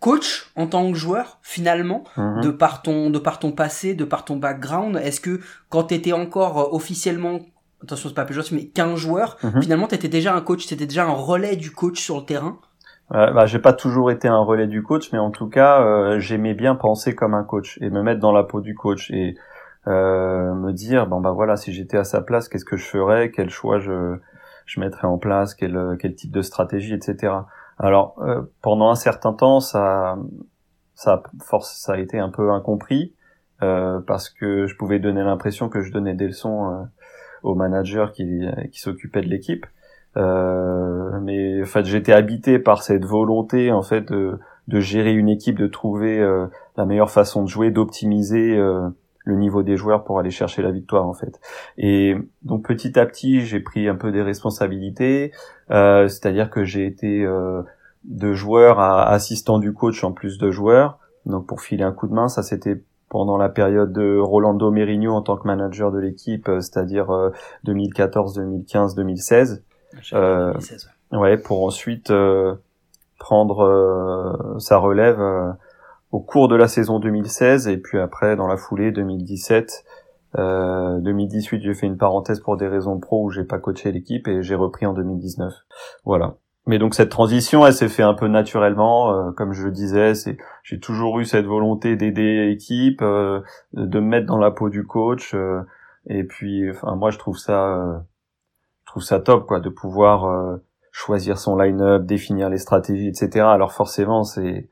coach en tant que joueur finalement mhm. de par ton de par ton passé de par ton background? Est-ce que quand tu étais encore officiellement attention c'est pas péjoratif mais 15 joueurs mhm. finalement tu étais déjà un coach c'était déjà un relais du coach sur le terrain. Euh, bah, j'ai pas toujours été un relais du coach mais en tout cas euh, j'aimais bien penser comme un coach et me mettre dans la peau du coach et euh, me dire bon bah voilà si j'étais à sa place qu'est-ce que je ferais? Quel choix je je mettrais en place? Quel quel type de stratégie etc alors euh, pendant un certain temps ça ça force ça a été un peu incompris euh, parce que je pouvais donner l'impression que je donnais des leçons au manager qui, qui s'occupait de l'équipe. Euh, mais en fait, j'étais habité par cette volonté en fait de, de gérer une équipe, de trouver euh, la meilleure façon de jouer, d'optimiser euh, le niveau des joueurs pour aller chercher la victoire en fait. Et donc petit à petit, j'ai pris un peu des responsabilités, euh, c'est-à-dire que j'ai été euh, de joueur à assistant du coach en plus de joueur. Donc pour filer un coup de main, ça c'était pendant la période de Rolando Merino en tant que manager de l'équipe, euh, c'est-à-dire euh, 2014, 2015, 2016. Euh, 2016, Ouais, pour ensuite euh, prendre euh, sa relève euh, au cours de la saison 2016 et puis après dans la foulée 2017. Euh, 2018, j'ai fait une parenthèse pour des raisons pro où j'ai pas coaché l'équipe et j'ai repris en 2019. Voilà. Mais donc cette transition, elle s'est fait un peu naturellement, euh, comme je le disais. C'est, j'ai toujours eu cette volonté d'aider l'équipe, euh, de me mettre dans la peau du coach. euh, et puis, enfin, moi, je trouve ça, euh, je trouve ça top, quoi, de pouvoir euh, choisir son line-up, définir les stratégies, etc. Alors forcément, c'est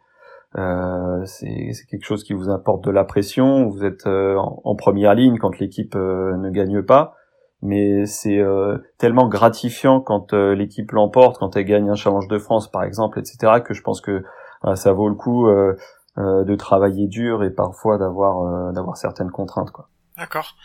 euh, c'est c'est quelque chose qui vous apporte de la pression. Vous êtes en, première ligne quand l'équipe ne gagne pas, mais c'est euh, tellement gratifiant quand euh, l'équipe l'emporte, quand elle gagne un challenge de France, par exemple, etc. Que je pense que voilà, ça vaut le coup euh, euh, de travailler dur et parfois d'avoir euh, d'avoir certaines contraintes, quoi. D'accord.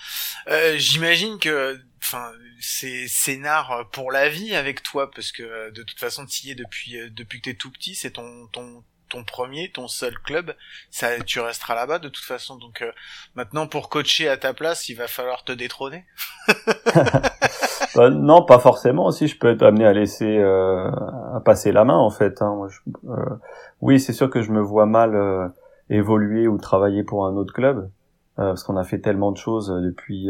Euh, J'imagine que, enfin, c'est scénar pour la vie avec toi, parce que euh, de toute façon, tu y es depuis euh, depuis que t'es tout petit, c'est ton ton ton premier, ton seul club, ça, tu resteras là-bas de toute façon. Donc euh, maintenant, pour coacher à ta place, il va falloir te détrôner. Bah, non, pas forcément. Si je peux être amené à laisser, euh, à passer la main en fait. Hein. Euh, oui, c'est sûr que je me vois mal euh, évoluer ou travailler pour un autre club euh, parce qu'on a fait tellement de choses depuis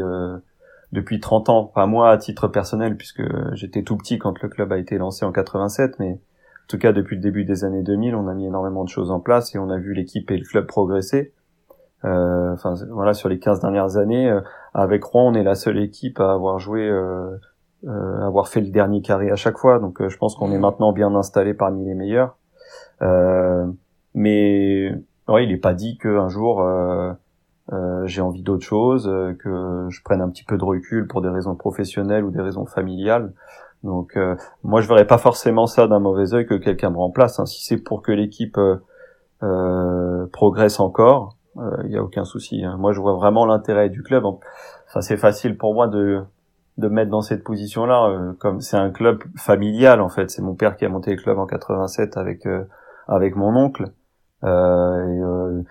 depuis 30 ans. Pas moi à titre personnel puisque j'étais tout petit quand le club a été lancé en 87, mais en tout cas depuis le début des années 2000, on a mis énormément de choses en place et on a vu l'équipe et le club progresser. Euh, Enfin voilà, sur les 15 dernières années, euh, avec Rouen, on est la seule équipe à avoir joué euh, euh, avoir fait le dernier carré à chaque fois. Donc euh, je pense qu'on est maintenant bien installé parmi les meilleurs. Euh, mais ouais, il n'est pas dit qu'un jour euh, euh, j'ai envie d'autre chose, euh, que je prenne un petit peu de recul pour des raisons professionnelles ou des raisons familiales. Donc euh, moi je verrais pas forcément ça d'un mauvais œil que quelqu'un me remplace. hein. Si c'est pour que l'équipe euh, euh, progresse encore, il y a aucun souci. hein. Moi je vois vraiment l'intérêt du club. Enfin c'est facile pour moi de de me mettre dans cette position-là, euh, comme c'est un club familial en fait. C'est mon père qui a monté le club en 87 avec euh, avec mon oncle. Euh, euh,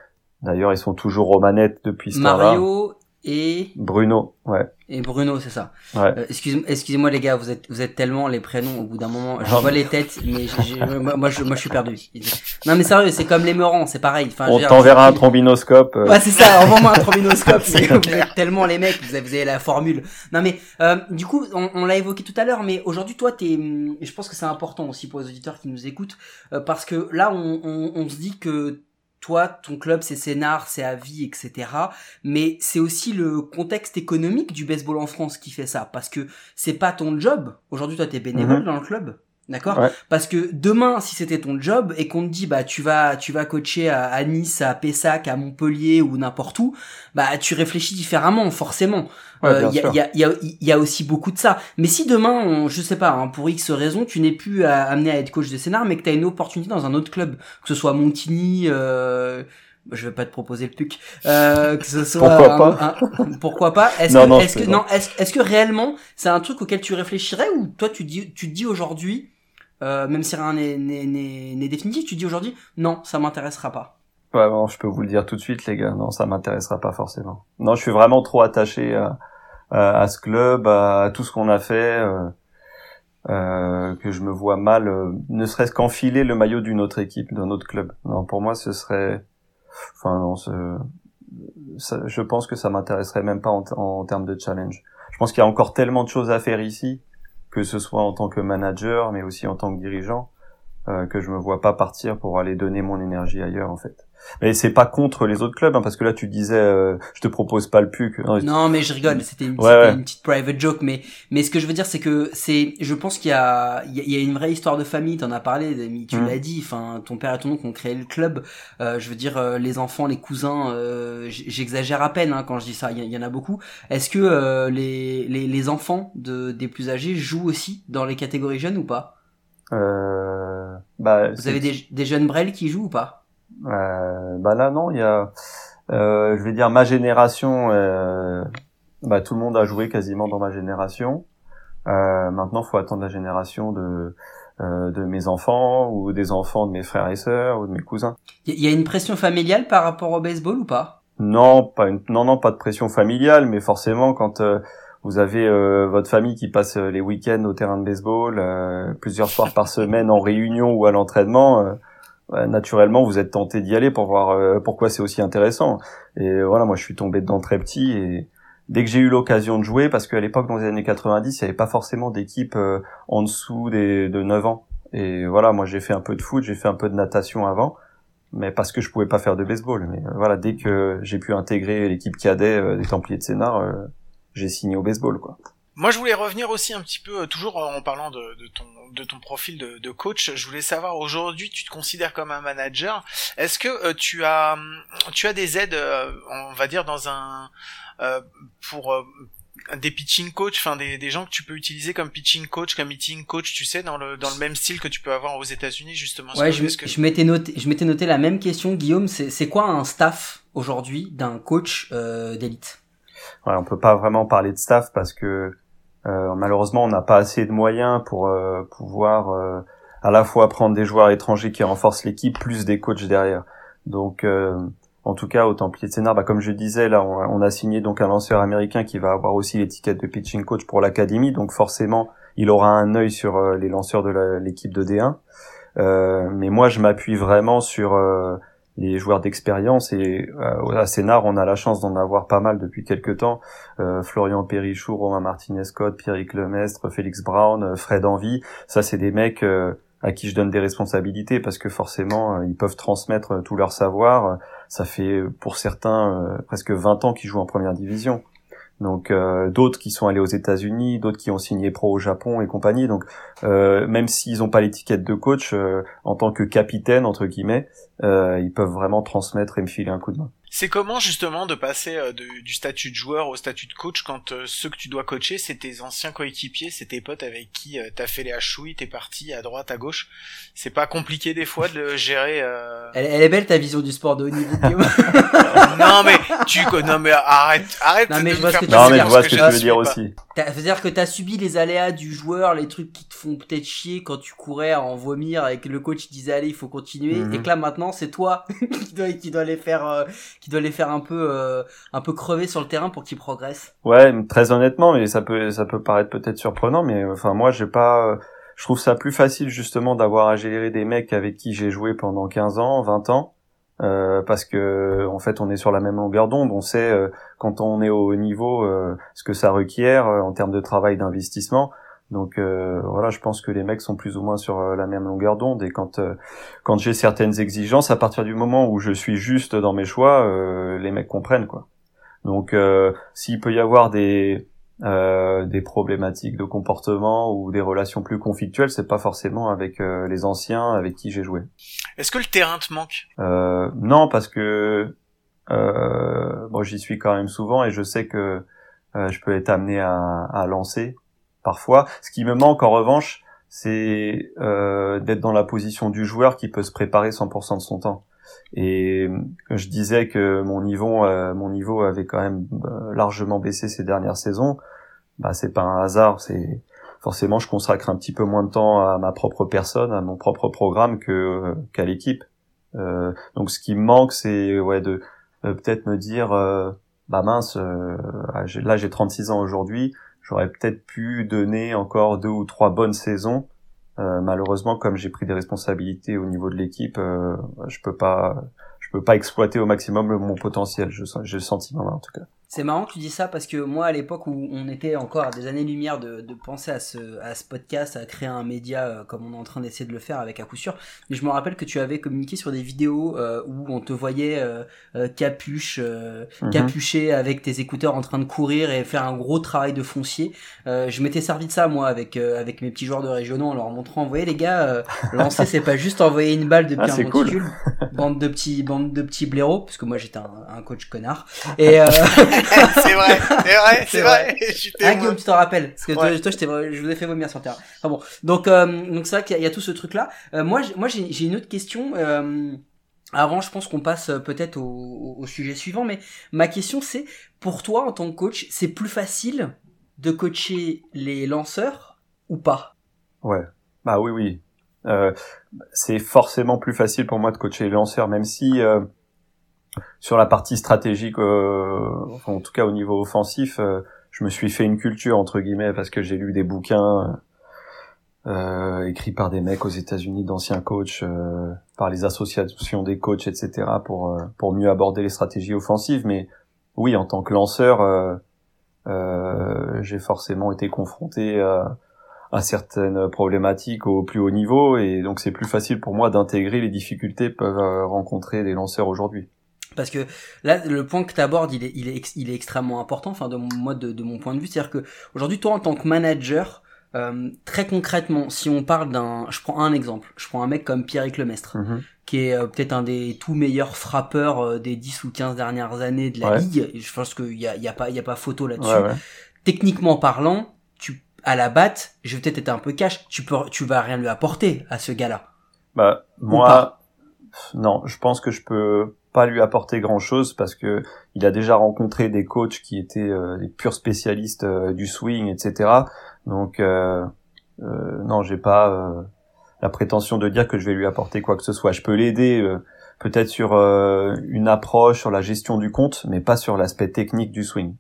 D'ailleurs, ils sont toujours aux manettes depuis ce temps-là. Mario et, Bruno, ouais. Et Bruno, c'est ça. Ouais. Euh, excuse- Excusez-moi les gars, vous êtes vous êtes tellement les prénoms au bout d'un moment, je vois les têtes, mais j'ai- j'ai- moi, moi, je moi je suis perdu. Non mais sérieux, c'est comme les meurants, c'est pareil. Enfin, je On t'enverra un je- trombinoscope. euh, Ouais, c'est ça, envoie-moi un trombinoscope, C'est vous êtes tellement les mecs, vous avez, vous avez la formule. Non mais, euh, du coup, on, on l'a évoqué tout à l'heure, mais aujourd'hui, toi, t'es, je pense que c'est important aussi pour les auditeurs qui nous écoutent, euh, parce que là, on, on, on se dit que toi, ton club, c'est scénar, c'est à vie, etc. Mais c'est aussi le contexte économique du baseball en France qui fait ça, parce que c'est pas ton job. Aujourd'hui, toi, t'es bénévole Mhm. dans le club. D'accord Ouais. Parce que demain, si c'était ton job et qu'on te dit bah tu vas tu vas coacher à, à Nice, à Pessac, à Montpellier ou n'importe où, bah tu réfléchis différemment forcément. Ouais, Euh, Il y, a, y, a, y, a, y a aussi beaucoup de ça. Mais si demain, on, je sais pas, hein, pour X raison, tu n'es plus à- amené à être coach de scénar, mais que tu as une opportunité dans un autre club, que ce soit Montigny, euh, je vais pas te proposer le puc, euh, que ce soit Pourquoi un- pas un- pourquoi pas Est-ce que, non, est-ce que non, est-ce est-ce que réellement c'est un truc auquel tu réfléchirais ou toi tu dis tu te dis aujourd'hui, euh, même si rien n'est définitif, tu dis aujourd'hui non, ça m'intéressera pas. Ouais, bon, je peux vous le dire tout de suite, les gars. Non, ça m'intéressera pas forcément. Non, je suis vraiment trop attaché à, à, à ce club, à, tout ce qu'on a fait, euh, euh, que je me vois mal, euh, ne serait-ce qu'enfiler le maillot d'une autre équipe, d'un autre club. Non, pour moi, ce serait, enfin, non, ce- je pense que ça m'intéresserait même pas en, en termes de challenge. Je pense qu'il y a encore tellement de choses à faire ici, que ce soit en tant que manager, mais aussi en tant que dirigeant, euh, que je me vois pas partir pour aller donner mon énergie ailleurs, en fait. Mais c'est pas contre les autres clubs, hein, parce que là tu disais, euh, je te propose pas le PUC. Non, Non, mais je rigole, c'était une, Ouais, c'était ouais. une petite private joke, mais mais ce que je veux dire, c'est que c'est, je pense qu'il y a, il y a- une vraie histoire de famille. T'en as parlé, tu Mm. l'as dit. Enfin, ton père et ton oncle ont créé le club. Euh, je veux dire, euh, les enfants, les cousins, euh, j'exagère à peine hein, quand je dis ça. Il y, en a beaucoup. Est-ce que euh, les, les les enfants de des plus âgés jouent aussi dans les catégories jeunes ou pas? Euh, bah, Vous avez des des jeunes Brel qui jouent ou pas? Bah là non, il y a, euh, je vais dire ma génération. euh, bah tout le monde a joué quasiment dans ma génération. Euh, maintenant, faut attendre la génération de euh, de mes enfants ou des enfants de mes frères et sœurs ou de mes cousins. Il y, a une pression familiale par rapport au baseball ou pas? Non, pas une, non non pas de pression familiale, mais forcément quand euh, vous avez euh, votre famille qui passe euh, les week-ends au terrain de baseball euh, plusieurs soirs par semaine en réunion ou à l'entraînement. Naturellement, vous êtes tenté d'y aller pour voir euh, pourquoi c'est aussi intéressant. Et voilà, moi, je suis tombé dedans très petit et dès que j'ai eu l'occasion de jouer, parce qu'à l'époque, dans les années 90, il n'y avait pas forcément d'équipe euh, en dessous des, de 9 ans. Et voilà, moi, j'ai fait un peu de foot, j'ai fait un peu de natation avant, mais parce que je pouvais pas faire de baseball. Mais euh, voilà, dès que j'ai pu intégrer l'équipe cadet des Templiers de Sénart, j'ai signé au baseball, quoi. Moi, je voulais revenir aussi un petit peu, euh, toujours en parlant de, de ton de ton profil de, de coach. Je voulais savoir aujourd'hui, tu te considères comme un manager. Est-ce que euh, tu as hum, tu as des aides, euh, on va dire dans un euh, pour euh, des pitching coach, enfin des, des gens que tu peux utiliser comme pitching coach, comme hitting coach, tu sais, dans le dans le même style que tu peux avoir aux États-Unis justement. Ouais, je, est-ce que- je m'étais noté, je m'étais noté la même question, Guillaume. C'est, c'est quoi un staff aujourd'hui d'un coach euh, d'élite? Ouais, on peut pas vraiment parler de staff parce que euh, malheureusement on n'a pas assez de moyens pour euh, pouvoir euh, à la fois prendre des joueurs étrangers qui renforcent l'équipe plus des coachs derrière. Donc euh, en tout cas au Templier de Sénart, bah, comme je disais là, on, a signé donc un lanceur américain qui va avoir aussi l'étiquette de pitching coach pour l'académie, donc forcément il aura un œil sur euh, les lanceurs de l'équipe de D1. Euh, mais moi je m'appuie vraiment sur euh, les joueurs d'expérience et euh, à Sénart on a la chance d'en avoir pas mal depuis quelques temps euh, Florian Perrichou, Romain Martinez-Scott, Pierrick Lemestre, Félix Brown, euh, Fred Envy, ça c'est des mecs euh, à qui je donne des responsabilités parce que forcément ils peuvent transmettre tout leur savoir. Ça fait pour certains presque 20 ans qu'ils jouent en première division. Donc euh, d'autres qui sont allés aux États-Unis, d'autres qui ont signé pro au Japon et compagnie. Donc euh, même s'ils n'ont pas l'étiquette de coach, euh, en tant que capitaine entre guillemets, ils peuvent vraiment transmettre et me filer un coup de main. C'est comment justement de passer euh, de- du statut de joueur au statut de coach quand euh, ceux que tu dois coacher, c'est tes anciens coéquipiers, c'est tes potes avec qui euh, t'as fait les hachouilles, t'es parti à droite, à gauche. C'est pas compliqué des fois de le gérer. euh, elle, elle est belle ta vision du sport de haut niveau, Guillaume. non mais tu non mais arrête arrête Non, mais de je me vois ce que tu Non mais je dire, vois parce ce que je tu veux dire aussi. T'as- C'est-à-dire que t'as subi les aléas du joueur, les trucs qui te font peut-être chier quand tu courais à en vomir et que le coach disait allez il faut continuer Mhm. et que là maintenant c'est toi qui dois qui doit les faire euh, qui doit les faire un peu euh, un peu crever sur le terrain pour qu'ils progressent. Ouais, très honnêtement, mais ça peut ça peut paraître peut-être surprenant, mais euh, enfin moi j'ai pas, je trouve ça plus facile justement d'avoir à gérer des mecs avec qui j'ai joué pendant 15 ans, 20 ans, euh, parce que en fait on est sur la même longueur d'onde, on sait euh, quand on est au haut niveau euh, ce que ça requiert euh, en termes de travail d'investissement. Donc euh, voilà, je pense que les mecs sont plus ou moins sur euh, la même longueur d'onde et quand euh, quand j'ai certaines exigences, à partir du moment où je suis juste dans mes choix, euh, les mecs comprennent quoi. Donc euh, s'il peut y avoir des euh, des problématiques de comportement ou des relations plus conflictuelles, c'est pas forcément avec les anciens avec qui j'ai joué. Est-ce que le terrain te manque? Euh, non, parce que euh, bon, j'y suis quand même souvent et je sais que euh, je peux être amené à, à lancer parfois. Ce qui me manque en revanche, c'est euh, d'être dans la position du joueur qui peut se préparer 100% de son temps. Et je disais que mon niveau, euh, mon niveau avait quand même euh, largement baissé ces dernières saisons. Bah, c'est pas un hasard. C'est forcément, je consacre un petit peu moins de temps à ma propre personne, à mon propre programme que qu'à l'équipe. Euh, donc, ce qui me manque, c'est ouais de euh, peut-être me dire, euh, bah mince, euh, ah, là j'ai 36 ans aujourd'hui, j'aurais peut-être pu donner encore deux ou trois bonnes saisons. Euh, malheureusement, comme j'ai pris des responsabilités au niveau de l'équipe, euh, je peux pas, je peux pas exploiter au maximum mon potentiel. Je J'ai le sentiment en tout cas. C'est marrant que tu dis ça parce que moi, à l'époque où on était encore à des années-lumière de, de penser à ce, à ce podcast, à créer un média euh, comme on est en train d'essayer de le faire avec à coup sûr, mais je me rappelle que tu avais communiqué sur des vidéos euh, où on te voyait euh, euh, capuche, euh, Mhm. capuché avec tes écouteurs en train de courir et faire un gros travail de foncier. Euh, je m'étais servi de ça moi avec euh, avec mes petits joueurs de régionaux en leur montrant, vous voyez les gars, euh, lancer c'est pas juste envoyer une balle depuis Ah, un cool. monticule, bande de petits bande de petits blaireaux, parce que moi j'étais un, un coach connard. Et euh, c'est vrai, c'est vrai, C'est c'est vrai. Je suis Ah. Guillaume, tu t'en rappelles Parce que toi, Ouais. toi, je, t'ai- je vous ai fait vomir sur terre. Enfin bon, donc euh, donc c'est vrai qu'il y, a- il y a tout ce truc là. moi, j'ai- moi j'ai j'ai une autre question. euh, avant, je pense qu'on passe euh, peut-être au, au- au sujet suivant, mais ma question c'est pour toi en tant que coach, c'est plus facile de coacher les lanceurs ou pas? Ouais. Bah oui, oui. Euh, c'est forcément plus facile pour moi de coacher les lanceurs, même si euh, sur la partie stratégique, euh, en tout cas au niveau offensif, euh, je me suis fait une culture entre guillemets parce que j'ai lu des bouquins euh, écrits par des mecs aux États-Unis, d'anciens coachs, euh, par les associations des coachs, etc. pour euh, pour mieux aborder les stratégies offensives. Mais oui, en tant que lanceur, euh, euh, j'ai forcément été confronté à à certaines problématiques au plus haut niveau et donc c'est plus facile pour moi d'intégrer les difficultés que peuvent euh, rencontrer des lanceurs aujourd'hui. Parce que là, le point que tu abordes, il est, il est, il est extrêmement important. Enfin, de mon, moi, de, de mon point de vue, c'est-à-dire que aujourd'hui, toi, en tant que manager, euh, très concrètement, si on parle d'un, je prends un exemple, je prends un mec comme Pierrick Lemestre, qui est euh, peut-être un des tout meilleurs frappeurs euh, des 10 ou 15 dernières années de la Ouais. ligue. Je pense qu'il y a, y a pas, il y a pas photo là-dessus. Ouais, ouais. Techniquement parlant, tu, à la batte, je vais peut-être être un peu cash, tu peux, tu vas rien lui apporter à ce gars-là. Bah moi non, je pense que je peux pas lui apporter grand chose parce que il a déjà rencontré des coachs qui étaient euh, des purs spécialistes euh, du swing, etc. Donc euh, euh, non, j'ai pas la prétention de dire que je vais lui apporter quoi que ce soit. Je peux l'aider peut-être sur une approche, sur la gestion du compte, mais pas sur l'aspect technique du swing.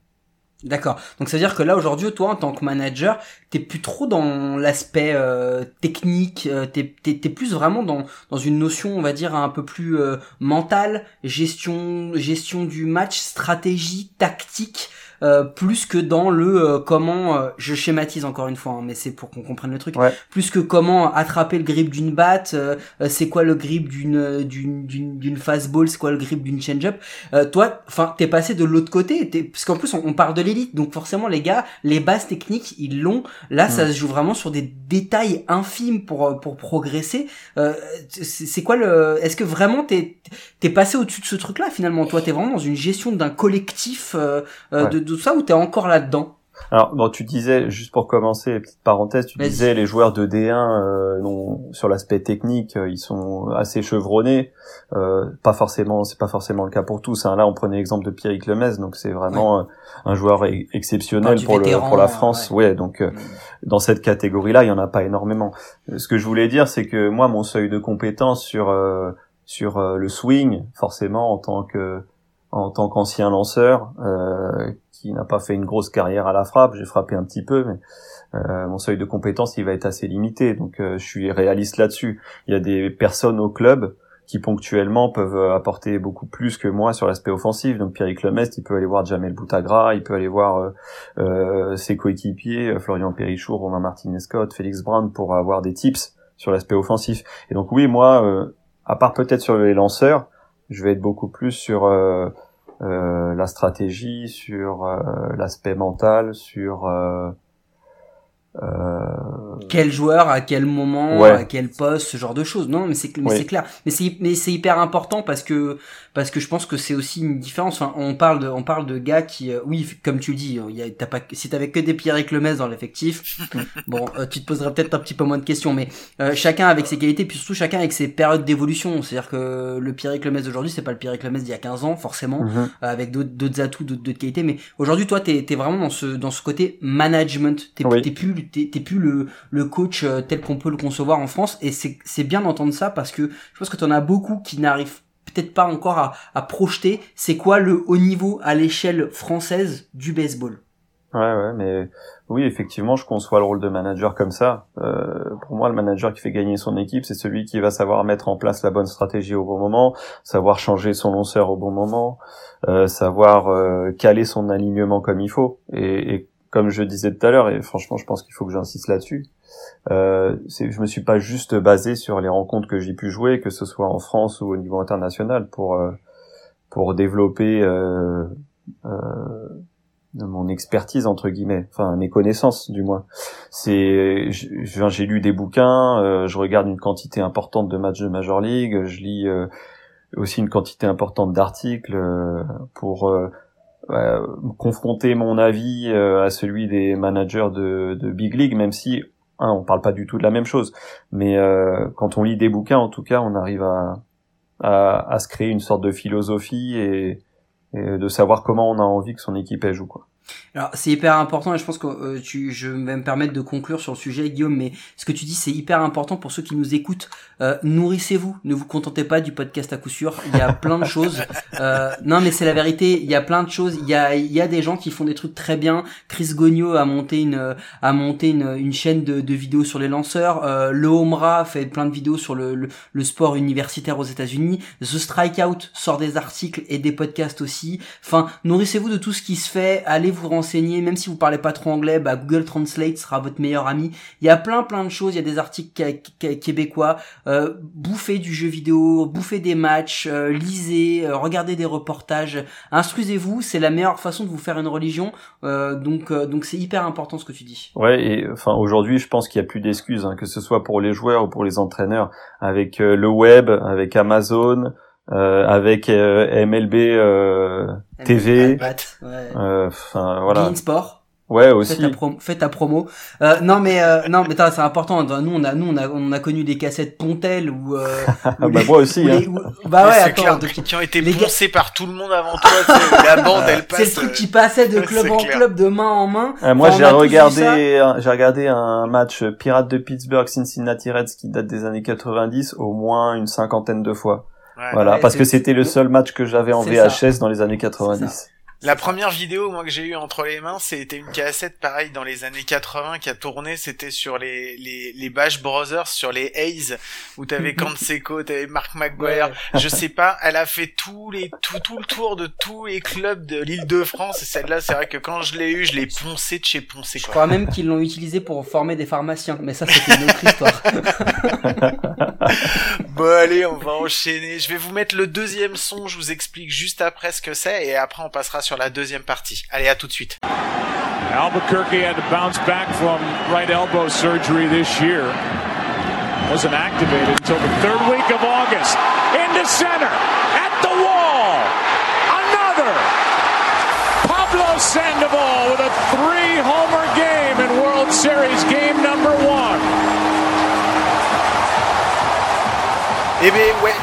D'accord. Donc ça veut dire que là aujourd'hui, toi en tant que manager, t'es plus trop dans l'aspect euh, technique, euh, t'es t'es plus vraiment dans dans une notion, on va dire un peu plus euh, mentale, gestion gestion du match, stratégie, tactique. Euh, plus que dans le euh, comment euh, je schématise encore une fois hein, mais c'est pour qu'on comprenne le truc Ouais. plus que comment attraper le grip d'une batte euh, euh, c'est quoi le grip d'une d'une d'une d'une fastball c'est quoi le grip d'une change-up euh, toi, enfin, t'es passé de l'autre côté, t'es- parce qu'en plus on, on parle de l'élite, donc forcément les gars, les bases techniques ils l'ont. Là, ça se joue vraiment sur des détails infimes pour pour progresser. Euh, c'est c'est quoi le Est-ce que vraiment t'es t'es passé au-dessus de ce truc-là finalement? Toi, t'es vraiment dans une gestion d'un collectif euh, Ouais. de, de tout ça ou t'es encore là-dedans? Alors, bon, tu disais, juste pour commencer, petite parenthèse, tu disais les joueurs de D1 euh, non, sur l'aspect technique, euh, ils sont assez chevronnés. Euh, pas forcément, c'est pas forcément le cas pour tous. Hein. Là, on prenait l'exemple de Pierrick Lemez, donc c'est vraiment euh, un joueur exceptionnel pour, le, pour la France. ouais. Ouais, donc euh, dans cette catégorie-là, il y en a pas énormément. Euh, Ce que je voulais dire, c'est que moi, mon seuil de compétence sur euh, sur le swing, forcément, en tant que en tant qu'ancien lanceur, euh, qui n'a pas fait une grosse carrière à la frappe, j'ai frappé un petit peu, mais euh, mon seuil de compétence, il va être assez limité. Donc, euh, je suis réaliste là-dessus. Il y a des personnes au club qui ponctuellement peuvent apporter beaucoup plus que moi sur l'aspect offensif. Donc Pierrick Lemest, il peut aller voir Jamel Boutagra, il peut aller voir euh, euh, ses coéquipiers, euh, Florian Périchour, Romain Martinez-Scott, Félix Brand pour avoir des tips sur l'aspect offensif. Et donc oui, moi, à part peut-être sur les lanceurs, je vais être beaucoup plus sur euh, euh, la stratégie, sur euh, l'aspect mental, sur euh, Quel joueur, à quel moment, Ouais. à quel poste, ce genre de choses. Non, mais c'est mais Oui. c'est clair. Mais c'est mais c'est hyper important parce que parce que je pense que c'est aussi une différence. Enfin, on parle de on parle de gars qui, euh, oui, comme tu dis, il y a, t'as pas si t'avais que des Pierrick Lemez dans l'effectif, bon, euh, tu te poserais peut-être un petit peu moins de questions. Mais euh, chacun avec ses qualités, puis surtout chacun avec ses périodes d'évolution. C'est-à-dire que le Pierrick Lemez d'aujourd'hui, c'est pas le Pierrick Lemez d'il y a 15 ans, forcément mhm. avec d'autres atouts, d'autres qualités. Mais aujourd'hui, toi, t'es es vraiment dans ce dans ce côté management. T'es Oui. t'es plus t'es plus le le coach euh, tel qu'on peut le concevoir en France. Et c'est c'est bien d'entendre ça parce que je pense que t'en as beaucoup qui n'arrivent peut-être pas encore à, à projeter c'est quoi le haut niveau à l'échelle française du baseball. Ouais, ouais, mais oui, effectivement, je conçois le rôle de manager comme ça. Euh, pour moi, le manager qui fait gagner son équipe, c'est celui qui va savoir mettre en place la bonne stratégie au bon moment, savoir changer son lanceur au bon moment, euh, savoir euh, caler son alignement comme il faut. Et, et comme je disais tout à l'heure, et franchement, je pense qu'il faut que j'insiste là-dessus. Euh, je me suis pas juste basé sur les rencontres que j'ai pu jouer, que ce soit en France ou au niveau international, pour euh, pour développer euh, euh, mon expertise entre guillemets, enfin mes connaissances du moins. C'est, j'ai lu des bouquins, euh, je regarde une quantité importante de matchs de Major League, je lis euh, aussi une quantité importante d'articles pour euh, confronter mon avis euh, à celui des managers de, de Big League, même si hein, on parle pas du tout de la même chose. Mais euh, quand on lit des bouquins, en tout cas, on arrive à, à, à se créer une sorte de philosophie et, et de savoir comment on a envie que son équipe elle joue quoi. Alors c'est hyper important et je pense que euh, tu, je vais me permettre de conclure sur le sujet Guillaume, mais ce que tu dis c'est hyper important pour ceux qui nous écoutent. Euh, nourrissez-vous, ne vous contentez pas du podcast à coup sûr. Il y a plein de choses. Euh, non mais c'est la vérité. Il y a plein de choses. Il y a, il y a des gens qui font des trucs très bien. Chris Gogno a monté une, a monté une, une chaîne de, de vidéos sur les lanceurs. Euh, le Homra fait plein de vidéos sur le, le, le sport universitaire aux États-Unis. The Strikeout sort des articles et des podcasts aussi. Enfin, nourrissez-vous de tout ce qui se fait. Allez vous renseigner, même si vous parlez pas trop anglais, bah, Google Translate sera votre meilleur ami. Il y a plein plein de choses. Il y a des articles qué- qué- québécois. Euh, bouffez du jeu vidéo, bouffez des matchs, euh, lisez, euh, regardez des reportages, instruisez-vous. C'est la meilleure façon de vous faire une religion. Euh, donc euh, donc c'est hyper important ce que tu dis. Ouais, et enfin aujourd'hui, je pense qu'il y a plus d'excuses, hein, que ce soit pour les joueurs ou pour les entraîneurs, avec euh, le web, avec Amazon, euh, avec euh, MLB euh, TV, Bat, ouais. euh, enfin voilà. Bein Sport. Ouais Fais aussi. ta, prom- fais ta promo. Euh, non mais euh, non mais attends, c'est important. Nous on a nous on a on a connu des cassettes Pontel ou bah les- moi aussi. Hein. les- ou- bah ouais c'est attends. clair, donc- qui ont été les poncés par tout le monde avant toi. la bande, elle passe. c'est le truc qui passait de club en clair. club, de main en main. Ah, moi Enfin, j'ai regardé j'ai regardé un match Pirates de Pittsburgh Cincinnati Reds qui date des années 90 au moins une cinquantaine de fois. Ouais. Voilà, parce que c'était le seul match que j'avais en ça. VHS dans les années C'est 90. La première vidéo moi que j'ai eu entre les mains, c'était une cassette pareil dans les années 80 qui a tourné, c'était sur les les les Bash Brothers, sur les Hayes où t'avais Canseco, t'avais Mark McGuire, je sais pas, elle a fait tous les tout tout le tour de tous les clubs de l'Île-de-France et celle-là, c'est vrai que quand je l'ai eu, je l'ai poncé de chez poncé Je crois même qu'ils l'ont utilisé pour former des pharmaciens, mais ça c'était une autre histoire. Bon allez, on va enchaîner. Je vais vous mettre le deuxième son, je vous explique juste après ce que c'est et après on passera sur la deuxième partie. Allez, à tout de suite. Albuquerque had to bounce back from right elbow surgery this year. Wasn't activated until the third week of August. Into center, at the wall. Another. Pablo Sandoval with a three-homer game in World Series game number one. Eh ben ouais,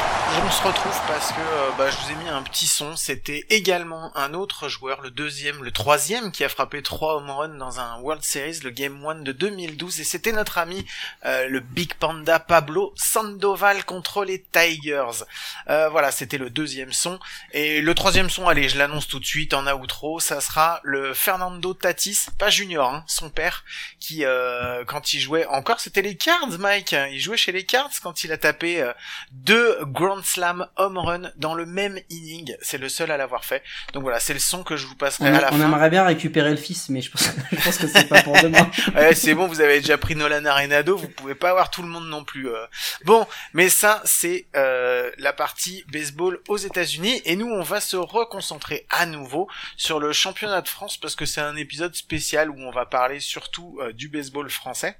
on se retrouve parce que euh, bah, je vous ai mis un petit son. C'était également un autre joueur, le deuxième, le troisième, qui a frappé trois home runs dans un World Series, le Game One de 2012, et c'était notre ami euh, le Big Panda Pablo Sandoval contre les Tigers. Euh, voilà, c'était le deuxième son. Et le troisième son, allez, je l'annonce tout de suite en outro, ça sera le Fernando Tatis, pas junior, hein, son père, qui euh, quand il jouait encore, c'était les Cards, Mike. Il jouait chez les Cards quand il a tapé euh, deux Grand Slam home run dans le même inning. C'est le seul à l'avoir fait. Donc voilà, c'est le son que je vous On, passerai à la on fin. aimerait bien récupérer le fils, mais je pense, je pense que c'est pas pour demain. Ouais, c'est bon, vous avez déjà pris Nolan Arenado, vous pouvez pas avoir tout le monde non plus. euh. Bon, mais ça, c'est euh, la partie baseball aux États-Unis, et nous, on va se reconcentrer à nouveau sur le championnat de France parce que c'est un épisode spécial où on va parler surtout euh, du baseball français.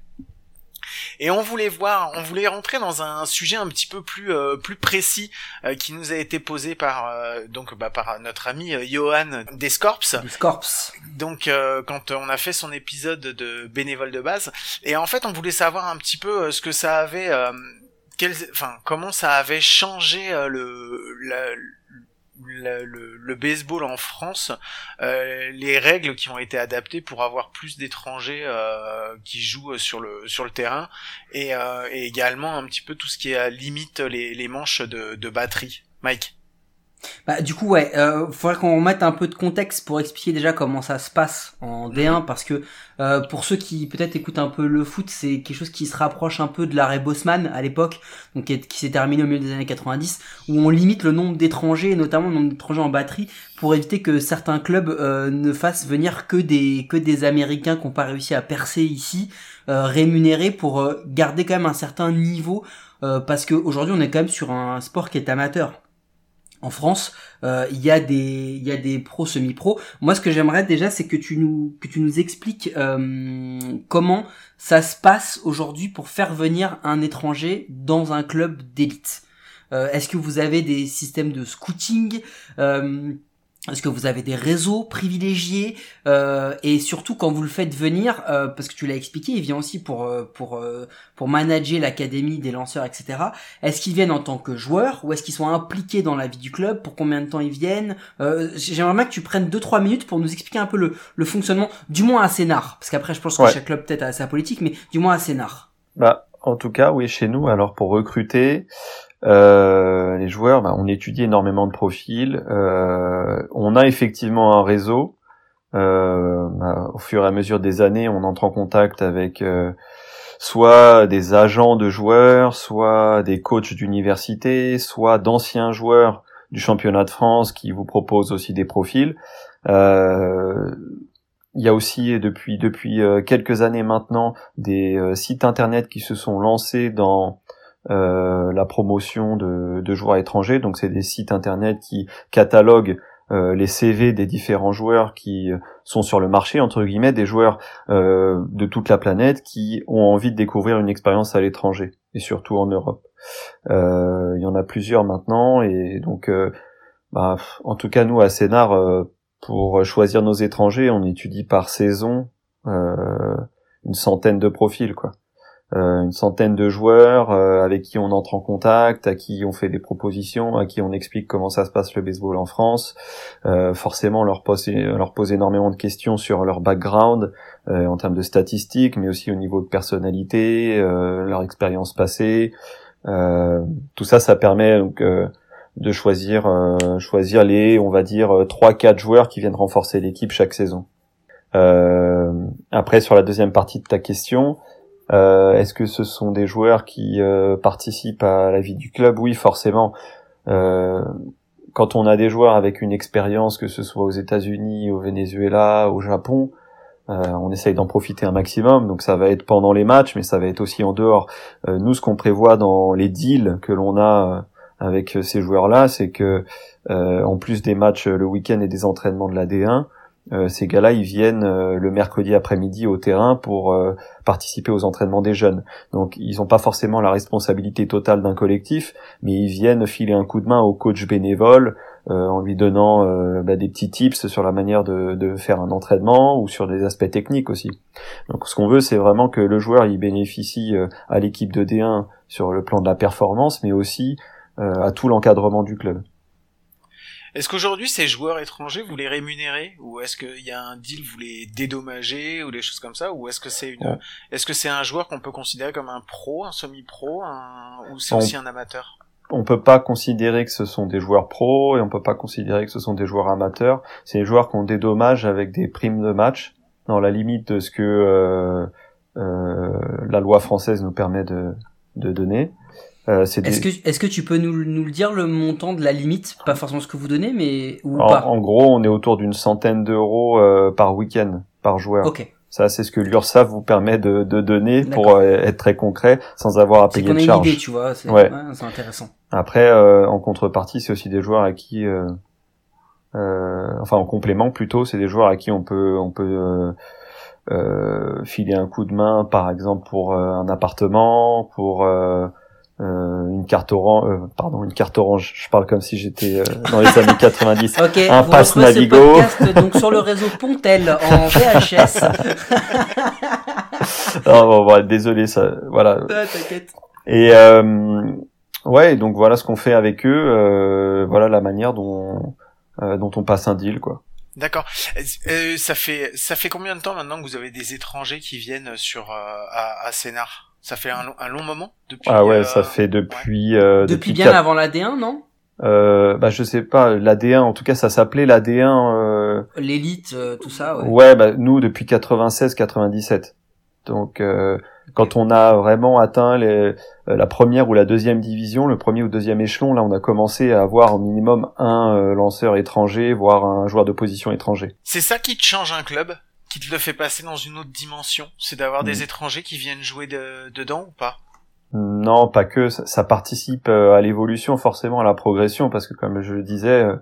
Et on voulait voir, on voulait rentrer dans un sujet un petit peu plus euh, plus précis euh, qui nous a été posé par euh, donc bah, par notre ami euh, Johan Descorps Les Scorps. donc euh, quand on a fait son épisode de bénévole de base et en fait on voulait savoir un petit peu euh, ce que ça avait euh, quel- enfin comment ça avait changé euh, le la- le, le baseball en France, euh, les règles qui ont été adaptées pour avoir plus d'étrangers euh, qui jouent sur le sur le terrain et, euh, et également un petit peu tout ce qui limite les, les manches de, de batterie. Mike. Bah, du coup, ouais, euh, faudrait qu'on mette un peu de contexte pour expliquer déjà comment ça se passe en D1, parce que euh, pour ceux qui peut-être écoutent un peu le foot, c'est quelque chose qui se rapproche un peu de l'arrêt Bosman à l'époque, donc qui, est- qui s'est terminé au milieu des années 90, où on limite le nombre d'étrangers, notamment le nombre d'étrangers en batterie, pour éviter que certains clubs euh, ne fassent venir que des que des Américains qui n'ont pas réussi à percer ici, euh, rémunérés pour euh, garder quand même un certain niveau, euh, parce qu'aujourd'hui on est quand même sur un sport qui est amateur en France, euh, il y a des il y a des pros semi-pros. Moi, ce que j'aimerais déjà, c'est que tu nous que tu nous expliques euh, comment ça se passe aujourd'hui pour faire venir un étranger dans un club d'élite. Euh, Est-ce que vous avez des systèmes de scouting Euh, est-ce que vous avez des réseaux privilégiés Euh, et surtout quand vous le faites venir, euh, parce que tu l'as expliqué, il vient aussi pour euh, pour euh, pour manager l'académie des lanceurs, etc. Est-ce qu'ils viennent en tant que joueurs ou est-ce qu'ils sont impliqués dans la vie du club? Pour combien de temps ils viennent? Euh, J'aimerais bien que tu prennes 2-3 minutes pour nous expliquer un peu le, le fonctionnement, du moins à Sénard, parce qu'après je pense que Ouais. chaque club peut-être a sa politique, mais du moins à Sénard. Bah, en tout cas, oui, chez nous, alors pour recruter euh, les joueurs, bah, on étudie énormément de profils. Euh, on a effectivement un réseau. Euh, bah, au fur et à mesure des années, on entre en contact avec euh, soit des agents de joueurs, soit des coachs d'université, soit d'anciens joueurs du championnat de France qui vous proposent aussi des profils. Il y a aussi depuis depuis quelques années maintenant des sites internet qui se sont lancés dans euh, la promotion de, de joueurs étrangers. Donc c'est des sites internet qui cataloguent euh, les CV des différents joueurs qui euh, sont sur le marché, entre guillemets, des joueurs de toute la planète qui ont envie de découvrir une expérience à l'étranger, et surtout en Europe. Il y en a plusieurs maintenant, et donc, bah, en tout cas, nous, à Sénart, pour choisir nos étrangers, on étudie par saison une centaine de profils, quoi. Euh, une centaine de joueurs euh, avec qui on entre en contact, à qui on fait des propositions, à qui on explique comment ça se passe le baseball en France. Euh, forcément, on leur pose, leur pose énormément de questions sur leur background en termes de statistiques, mais aussi au niveau de personnalité, leur expérience passée. Tout ça, ça permet donc de choisir euh, choisir les, on va dire, trois quatre joueurs qui viennent renforcer l'équipe chaque saison. Euh, après, sur la deuxième partie de ta question, est-ce que ce sont des joueurs qui euh, participent à la vie du club? Oui, forcément. Euh, quand on a des joueurs avec une expérience, que ce soit aux États-Unis, au Venezuela, au Japon, euh, on essaye d'en profiter un maximum. Donc ça va être pendant les matchs, mais ça va être aussi en dehors. Euh, nous, ce qu'on prévoit dans les deals que l'on a euh, avec ces joueurs-là, c'est que euh, en plus des matchs le week-end et des entraînements de la D1, euh, ces gars-là, ils viennent euh, le mercredi après-midi au terrain pour euh, participer aux entraînements des jeunes. Donc, ils n'ont pas forcément la responsabilité totale d'un collectif, mais ils viennent filer un coup de main au coach bénévole en lui donnant bah, des petits tips sur la manière de, faire un entraînement ou sur des aspects techniques aussi. Donc, ce qu'on veut, c'est vraiment que le joueur il bénéficie à l'équipe de D1 sur le plan de la performance, mais aussi à tout l'encadrement du club. Est-ce qu'aujourd'hui ces joueurs étrangers vous les rémunérez? Ou est-ce qu'il y a un deal vous les dédommagez ou des choses comme ça? Ou est-ce que c'est une Ouais. est-ce que c'est un joueur qu'on peut considérer comme un pro, un semi-pro, un... ou c'est On- aussi un amateur? On peut pas considérer que ce sont des joueurs pros et on peut pas considérer que ce sont des joueurs amateurs. C'est des joueurs qu'on dédommage avec des primes de match dans la limite de ce que euh, euh, la loi française nous permet de, de donner. Euh, c'est des- Est-ce que est-ce que tu peux nous, nous le dire le montant de la limite, pas forcément ce que vous donnez, mais ou en, pas? en gros, on est autour d'une centaine d'euros euh, par week-end, par joueur. Ok. Ça, c'est ce que l'URSSAF vous permet de, de donner pour euh, être très concret, sans avoir à C'est payer qu'on de ait une charge. idée, tu vois. C'est Ouais. ouais, c'est intéressant. Après, euh, en contrepartie, c'est aussi des joueurs à qui, euh, euh, enfin en complément plutôt, c'est des joueurs à qui on peut, on peut filer un coup de main, par exemple pour un appartement, pour euh, une carte orange, euh, pardon, une carte orange. Je parle comme si j'étais euh, dans les années 90. Ok, Un vous pass Navigo. ce podcast donc sur le réseau Pontel en VHS. Ah, bon, voilà, désolé, ça, voilà. Ah, T'inquiète. Et euh, ouais, donc voilà ce qu'on fait avec eux, euh, voilà la manière dont euh, dont on passe un deal, quoi. D'accord. Euh, ça fait ça fait combien de temps maintenant que vous avez des étrangers qui viennent sur euh, à, à Sénart? Ça fait un, long- un long moment depuis. Ah ouais, euh, ça fait depuis euh, Depuis, bien quatre- avant la D1, non? Euh, bah je sais pas l'AD1 en tout cas ça s'appelait l'AD1 euh, L'élite, euh, tout ça, ouais. ouais bah nous depuis 96 97 donc euh, quand on a vraiment atteint les, euh, la première ou la deuxième division le premier ou deuxième échelon là on a commencé à avoir au minimum un euh, lanceur étranger voire un joueur de position étranger. C'est ça qui te change un club? Qui te le fait passer dans une autre dimension C'est d'avoir des Mm. étrangers qui viennent jouer de- dedans ou pas? Non, pas que. Ça, ça participe euh, à l'évolution, forcément à la progression, parce que comme je le disais, euh,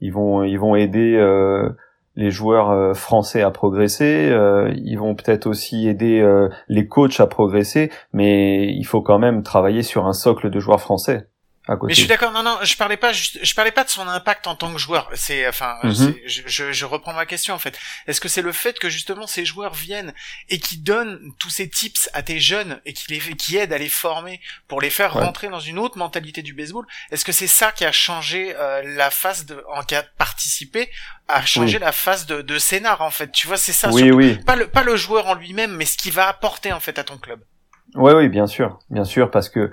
ils vont ils vont aider euh, les joueurs français à progresser. euh, ils vont peut-être aussi aider euh, les coachs à progresser, mais il faut quand même travailler sur un socle de joueurs français à côté. Mais je suis d'accord, non, non, je parlais pas, je parlais pas de son impact en tant que joueur. C'est, enfin, Mhm. je, je, je reprends ma question en fait. Est-ce que c'est le fait que justement ces joueurs viennent et qui donnent tous ces tips à tes jeunes et qui les, qui aident à les former pour les faire Ouais. rentrer dans une autre mentalité du baseball Est-ce que c'est ça qui a changé euh, la face de, en qui a participé à changer la face de, de scénar en fait? Tu vois, c'est ça. oui, surtout. oui. Pas le, pas le joueur en lui-même, mais ce qu'il va apporter en fait à ton club. Oui, oui, bien sûr, bien sûr, parce que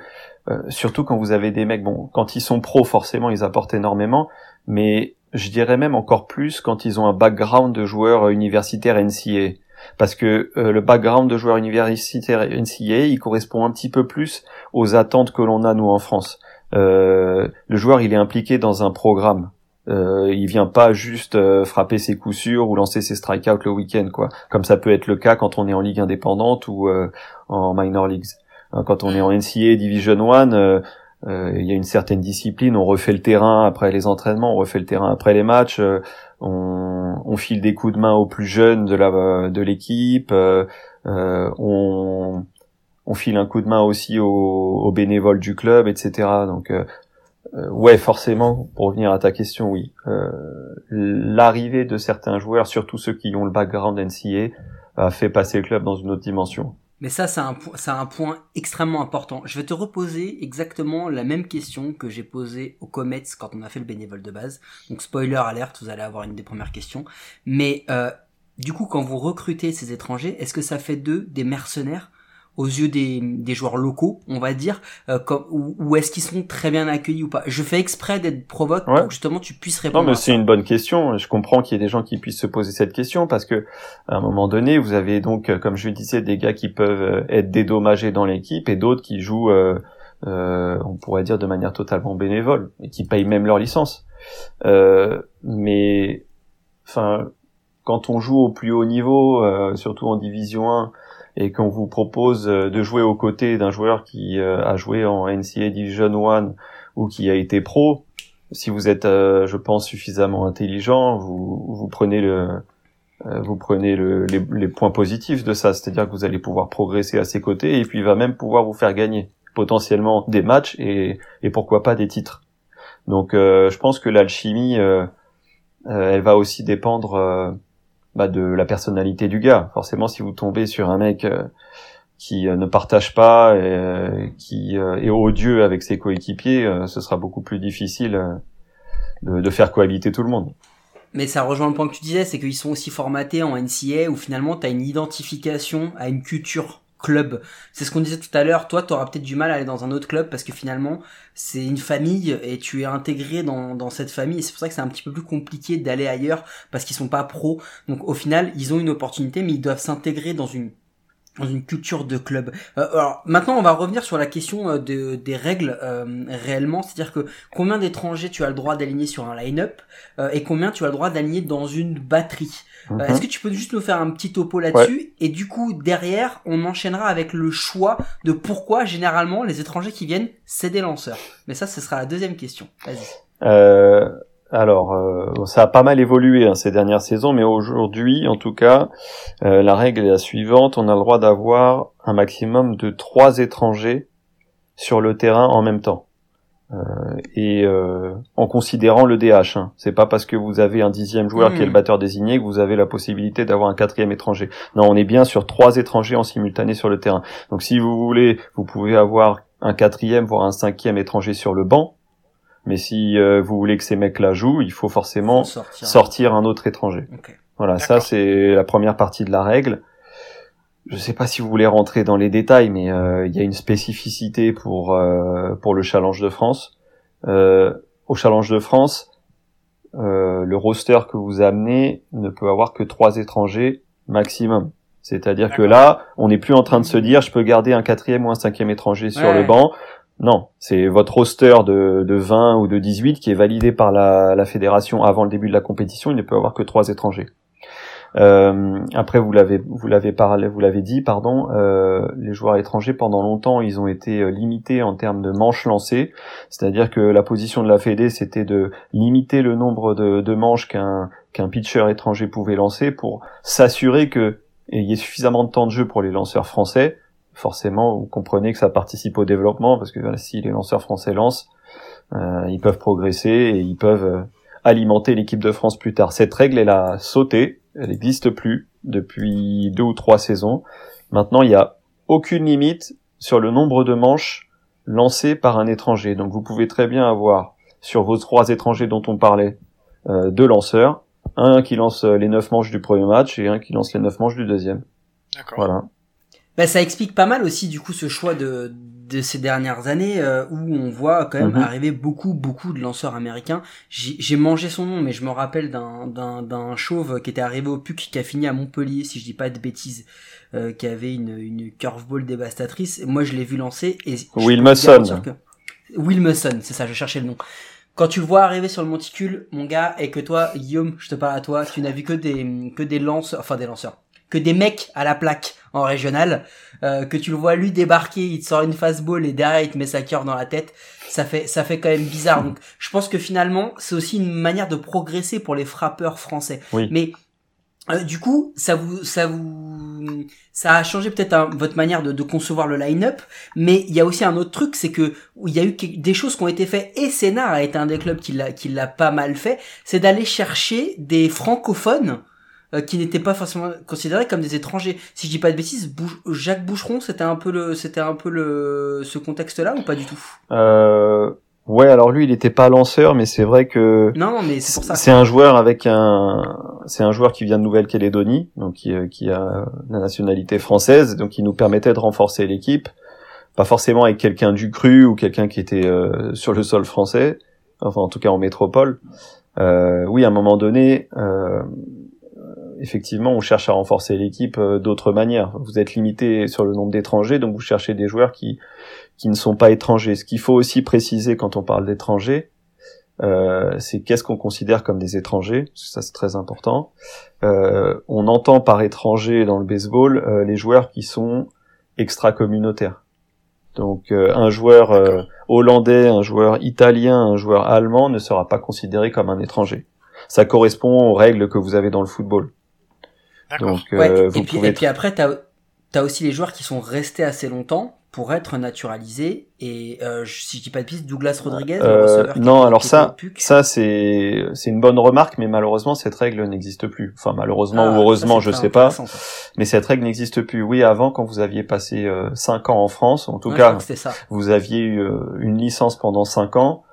euh, surtout quand vous avez des mecs, bon, quand ils sont pros, forcément, ils apportent énormément, mais je dirais même encore plus quand ils ont un background de joueurs universitaires NCA. Parce que euh, le background de joueurs universitaires NCA, il correspond un petit peu plus aux attentes que l'on a nous en France. Euh, le joueur, il est impliqué dans un programme. Euh, il vient pas juste euh, frapper ses coups sûrs ou lancer ses strikeouts le week-end, quoi. Comme ça peut être le cas quand on est en ligue indépendante ou euh, en minor leagues. Hein, Quand on est en NCA Division 1, euh, euh, il y a une certaine discipline. On refait le terrain après les entraînements, on refait le terrain après les matchs. euh, on, file des coups de main aux plus jeunes de l'équipe. on, file un coup de main aussi aux, bénévoles du club, etc. Donc ouais, forcément, pour revenir à ta question, oui. L'arrivée de certains joueurs, surtout ceux qui ont le background NCA, a fait passer le club dans une autre dimension. Mais ça, c'est un, point extrêmement important. Je vais te reposer exactement la même question que j'ai posée aux Comets quand on a fait le bénévole de base. Donc spoiler alerte, vous allez avoir une des premières questions. Mais euh, du coup, quand vous recrutez ces étrangers, est-ce que ça fait d'eux des mercenaires? Aux yeux des, des joueurs locaux, on va dire, euh, comme, ou, ou est-ce qu'ils sont très bien accueillis ou pas? Je fais exprès d'être provoque Ouais. pour que justement tu puisses répondre. Non, mais c'est une bonne question. Je comprends qu'il y ait des gens qui puissent se poser cette question parce que à un moment donné, vous avez donc, euh, comme je le disais, des gars qui peuvent euh, être dédommagés dans l'équipe et d'autres qui jouent, euh, euh, on pourrait dire de manière totalement bénévole et qui payent même leur licence. Euh, mais, enfin, quand on joue au plus haut niveau, euh, surtout en Division 1, et qu'on vous propose euh, de jouer aux côtés d'un joueur qui euh, a joué en NCAA Division 1 ou qui a été pro, si vous êtes, euh, je pense, suffisamment intelligent, vous, vous prenez le, vous prenez le, les, les points positifs de ça, c'est-à-dire que vous allez pouvoir progresser à ses côtés et puis il va même pouvoir vous faire gagner potentiellement des matchs et, et pourquoi pas des titres. Donc, je pense que l'alchimie, elle va aussi dépendre bah, de la personnalité du gars. Forcément, si vous tombez sur un mec euh, qui euh, ne partage pas, et, euh, qui est odieux avec ses coéquipiers, ce sera beaucoup plus difficile de, de faire cohabiter tout le monde. Mais ça rejoint le point que tu disais, c'est qu'ils sont aussi formatés en NCA où finalement tu as une identification à une culture club. C'est ce qu'on disait tout à l'heure, toi tu auras peut-être du mal à aller dans un autre club parce que finalement c'est une famille et tu es intégré dans, cette famille et c'est pour ça que c'est un petit peu plus compliqué d'aller ailleurs parce qu'ils sont pas pros. Donc au final ils ont une opportunité mais ils doivent s'intégrer dans une dans une culture de club. Euh, alors maintenant, on va revenir sur la question euh, de, des règles euh, réellement, c'est-à-dire que combien d'étrangers tu as le droit d'aligner sur un line-up euh, et combien tu as le droit d'aligner dans une batterie. Euh, Mhm. Est-ce que tu peux juste nous faire un petit topo là-dessus et du coup derrière, on enchaînera avec le choix de pourquoi généralement les étrangers qui viennent c'est des lanceurs. Mais ça, ce sera la deuxième question. Vas-y. Alors, euh, ça a pas mal évolué hein, ces dernières saisons, mais aujourd'hui, en tout cas, euh, la règle est la suivante on a le droit d'avoir un maximum de trois étrangers sur le terrain en même temps. Euh, et euh, en considérant le DH, hein. c'est pas parce que vous avez un dixième joueur qui est le batteur désigné que vous avez la possibilité d'avoir un quatrième étranger. Non, on est bien sur trois étrangers en simultané sur le terrain. Donc si vous voulez, vous pouvez avoir un quatrième voire un cinquième étranger sur le banc. Mais si euh, vous voulez que ces mecs-là jouent, il faut forcément sortir. sortir un autre étranger. Voilà, ça c'est la première partie de la règle. Je sais pas si vous voulez rentrer dans les détails, mais euh, il y a une spécificité pour euh, pour le Challenge de France. Euh, au Challenge de France, euh, le roster que vous amenez ne peut avoir que trois étrangers maximum. C'est-à-dire que là, on n'est plus en train de se dire, je peux garder un quatrième ou un cinquième étranger sur Ouais. le banc. Non, c'est votre roster de, de 20 ou de 18 qui est validé par la, fédération avant le début de la compétition. Il ne peut avoir que trois étrangers. Euh, après, vous l'avez, vous l'avez parlé, vous l'avez dit, pardon. euh, les joueurs étrangers pendant longtemps, ils ont été euh, limités en termes de manches lancées. C'est-à-dire que la position de la Fédé, c'était de limiter le nombre de, de manches qu'un qu'un pitcher étranger pouvait lancer pour s'assurer que il y ait suffisamment de temps de jeu pour les lanceurs français. Forcément, vous comprenez que ça participe au développement parce que voilà, si les lanceurs français lancent, euh, ils peuvent progresser et ils peuvent euh, alimenter l'équipe de France plus tard. Cette règle, elle a sauté, elle n'existe plus depuis deux ou trois saisons. Maintenant, il n'y a aucune limite sur le nombre de manches lancées par un étranger. Donc, vous pouvez très bien avoir sur vos trois étrangers dont on parlait euh, deux lanceurs, un qui lance euh, les neuf manches du premier match et un qui lance les neuf manches du deuxième. D'accord. Voilà. Bah, ça explique pas mal aussi du coup ce choix de, de ces dernières années euh, où on voit quand même Mhm. arriver beaucoup beaucoup de lanceurs américains. J'ai mangé son nom mais je me rappelle d'un d'un d'un chauve qui était arrivé au PUC qui a fini à Montpellier si je dis pas de bêtises euh, qui avait une une curveball dévastatrice. Et moi je l'ai vu lancer et Will te Musson. garantir que- Will Musson, c'est ça, je cherchais le nom. Quand tu le vois arriver sur le monticule, mon gars, et que toi, Guillaume, je te parle à toi, tu n'as vu que des que des lanceurs, enfin des lanceurs, que des mecs à la plaque en régional, euh, que tu le vois lui débarquer, il te sort une fastball et derrière il te met sa cœur dans la tête, ça fait ça fait quand même bizarre. Donc je pense que finalement c'est aussi une manière de progresser pour les frappeurs français. Oui. Mais euh, du coup, ça vous, ça vous, ça a changé peut-être hein, votre manière de, de concevoir le line-up, mais il y a aussi un autre truc, c'est que il y a eu des choses qui ont été faites et Sénart a été un des clubs qui l'a, qui l'a pas mal fait, c'est d'aller chercher des francophones euh, qui n'étaient pas forcément considérés comme des étrangers. Si je dis pas de bêtises, Jacques Boucheron, c'était un peu le, c'était un peu le, ce contexte-là ou pas du tout? Euh, ouais, alors lui, il était pas lanceur, mais c'est vrai que Non, non, mais c'est pour ça. c'est un joueur avec un, c'est un joueur qui vient de Nouvelle-Calédonie, donc qui, euh, qui a la nationalité française, donc qui nous permettait de renforcer l'équipe, pas forcément avec quelqu'un du cru ou quelqu'un qui était euh, sur le sol français, enfin en tout cas en métropole. Euh, oui, à un moment donné, euh, effectivement, on cherche à renforcer l'équipe euh, d'autres manières. Vous êtes limité sur le nombre d'étrangers, donc vous cherchez des joueurs qui qui ne sont pas étrangers. Ce qu'il faut aussi préciser quand on parle d'étrangers, euh, c'est qu'est-ce qu'on considère comme des étrangers, parce que ça c'est très important. Euh, on entend par étranger dans le baseball euh, les joueurs qui sont extra-communautaires. Donc euh, un joueur hollandais, un joueur italien, un joueur allemand ne sera pas considéré comme un étranger. Ça correspond aux règles que vous avez dans le football. Donc Ouais, euh, et, vous puis, pouvez et puis après, t'as as aussi les joueurs qui sont restés assez longtemps pour être naturalisés. Et euh, je- si je dis pas de piste, Douglas Rodriguez, le Euh, receveur qui non, alors ça, ça c'est c'est une bonne remarque, mais malheureusement cette règle n'existe plus. Enfin malheureusement Ah, ou heureusement, ça, je sais pas, ça. mais cette règle n'existe plus. Oui, avant quand vous aviez passé euh, cinq ans en France, en tout Ouais, cas, ça. vous aviez eu euh, une licence pendant cinq ans.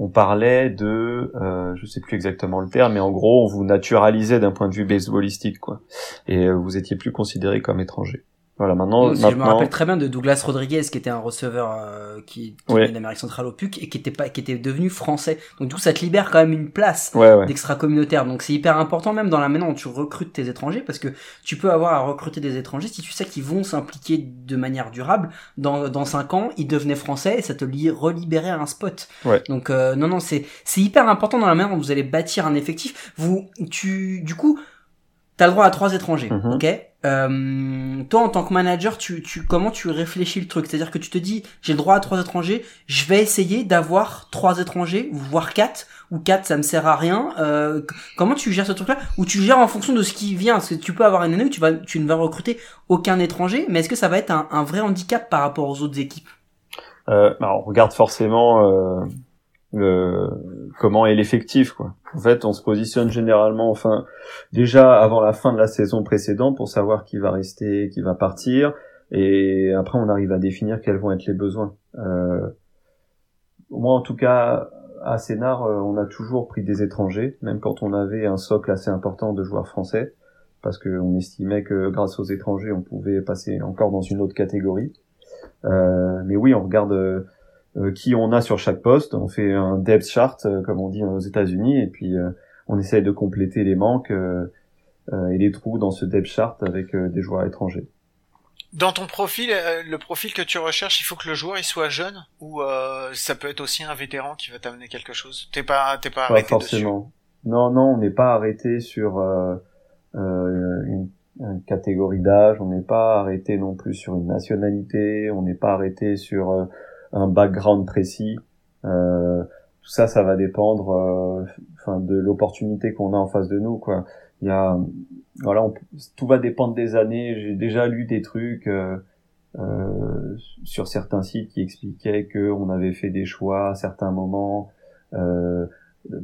On parlait de, euh, je sais plus exactement le terme, mais en gros, on vous naturalisait d'un point de vue baseballistique, quoi. Et euh, vous étiez plus considéré comme étranger. Voilà, maintenant, aussi, Je me rappelle très bien de Douglas Rodriguez, qui était un receveur euh, qui, qui Ouais. venait d'Amérique centrale au PUC et qui était pas, qui était devenu français. Donc du coup, ça te libère quand même une place ouais, ouais. d'extra-communautaire. Donc c'est hyper important même dans la manière dont tu recrutes tes étrangers parce que tu peux avoir à recruter des étrangers si tu sais qu'ils vont s'impliquer de manière durable. Dans, dans 5 ans, ils devenaient français et ça te li- relibérait un spot. Ouais. Donc euh, non, non, c'est c'est hyper important dans la manière dont vous allez bâtir un effectif. Vous, tu, du coup, t'as le droit à trois étrangers, Mhm. ok? Euh, Toi, en tant que manager, tu, tu, comment tu réfléchis le truc? C'est-à-dire que tu te dis, j'ai le droit à trois étrangers, je vais essayer d'avoir trois étrangers, voire quatre, ou quatre, ça me sert à rien. Euh, comment tu gères ce truc-là? Ou tu gères en fonction de ce qui vient? Parce que tu peux avoir une année où tu, vas, tu ne vas recruter aucun étranger, mais est-ce que ça va être un, un vrai handicap par rapport aux autres équipes? Euh, bah, on regarde forcément euh, le, comment est l'effectif quoi. En fait, on se positionne généralement, enfin, déjà avant la fin de la saison précédente pour savoir qui va rester, qui va partir, et après on arrive à définir quels vont être les besoins. Euh, moi, en tout cas, à Sénart, euh, on a toujours pris des étrangers, même quand on avait un socle assez important de joueurs français, parce qu'on estimait que grâce aux étrangers, on pouvait passer encore dans une autre catégorie. Euh, mais oui, on regarde. Euh, euh, qui on a sur chaque poste. On fait un depth chart, euh, comme on dit aux États-Unis, et puis euh, on essaye de compléter les manques et les trous dans ce depth chart avec des joueurs étrangers. Dans ton profil, le profil que tu recherches, il faut que le joueur il soit jeune ou ça peut être aussi un vétéran qui va t'amener quelque chose? T'es pas, t'es pas arrêté forcément. Non, non, on n'est pas arrêté sur une, une, catégorie d'âge. On n'est pas arrêté non plus sur une nationalité. On n'est pas arrêté sur un background précis. Euh, tout ça, ça va dépendre, euh, enfin, de l'opportunité qu'on a en face de nous, quoi. Il y a, voilà, tout va dépendre des années. J'ai déjà lu des trucs euh, euh, sur certains sites qui expliquaient que on avait fait des choix à certains moments. Euh,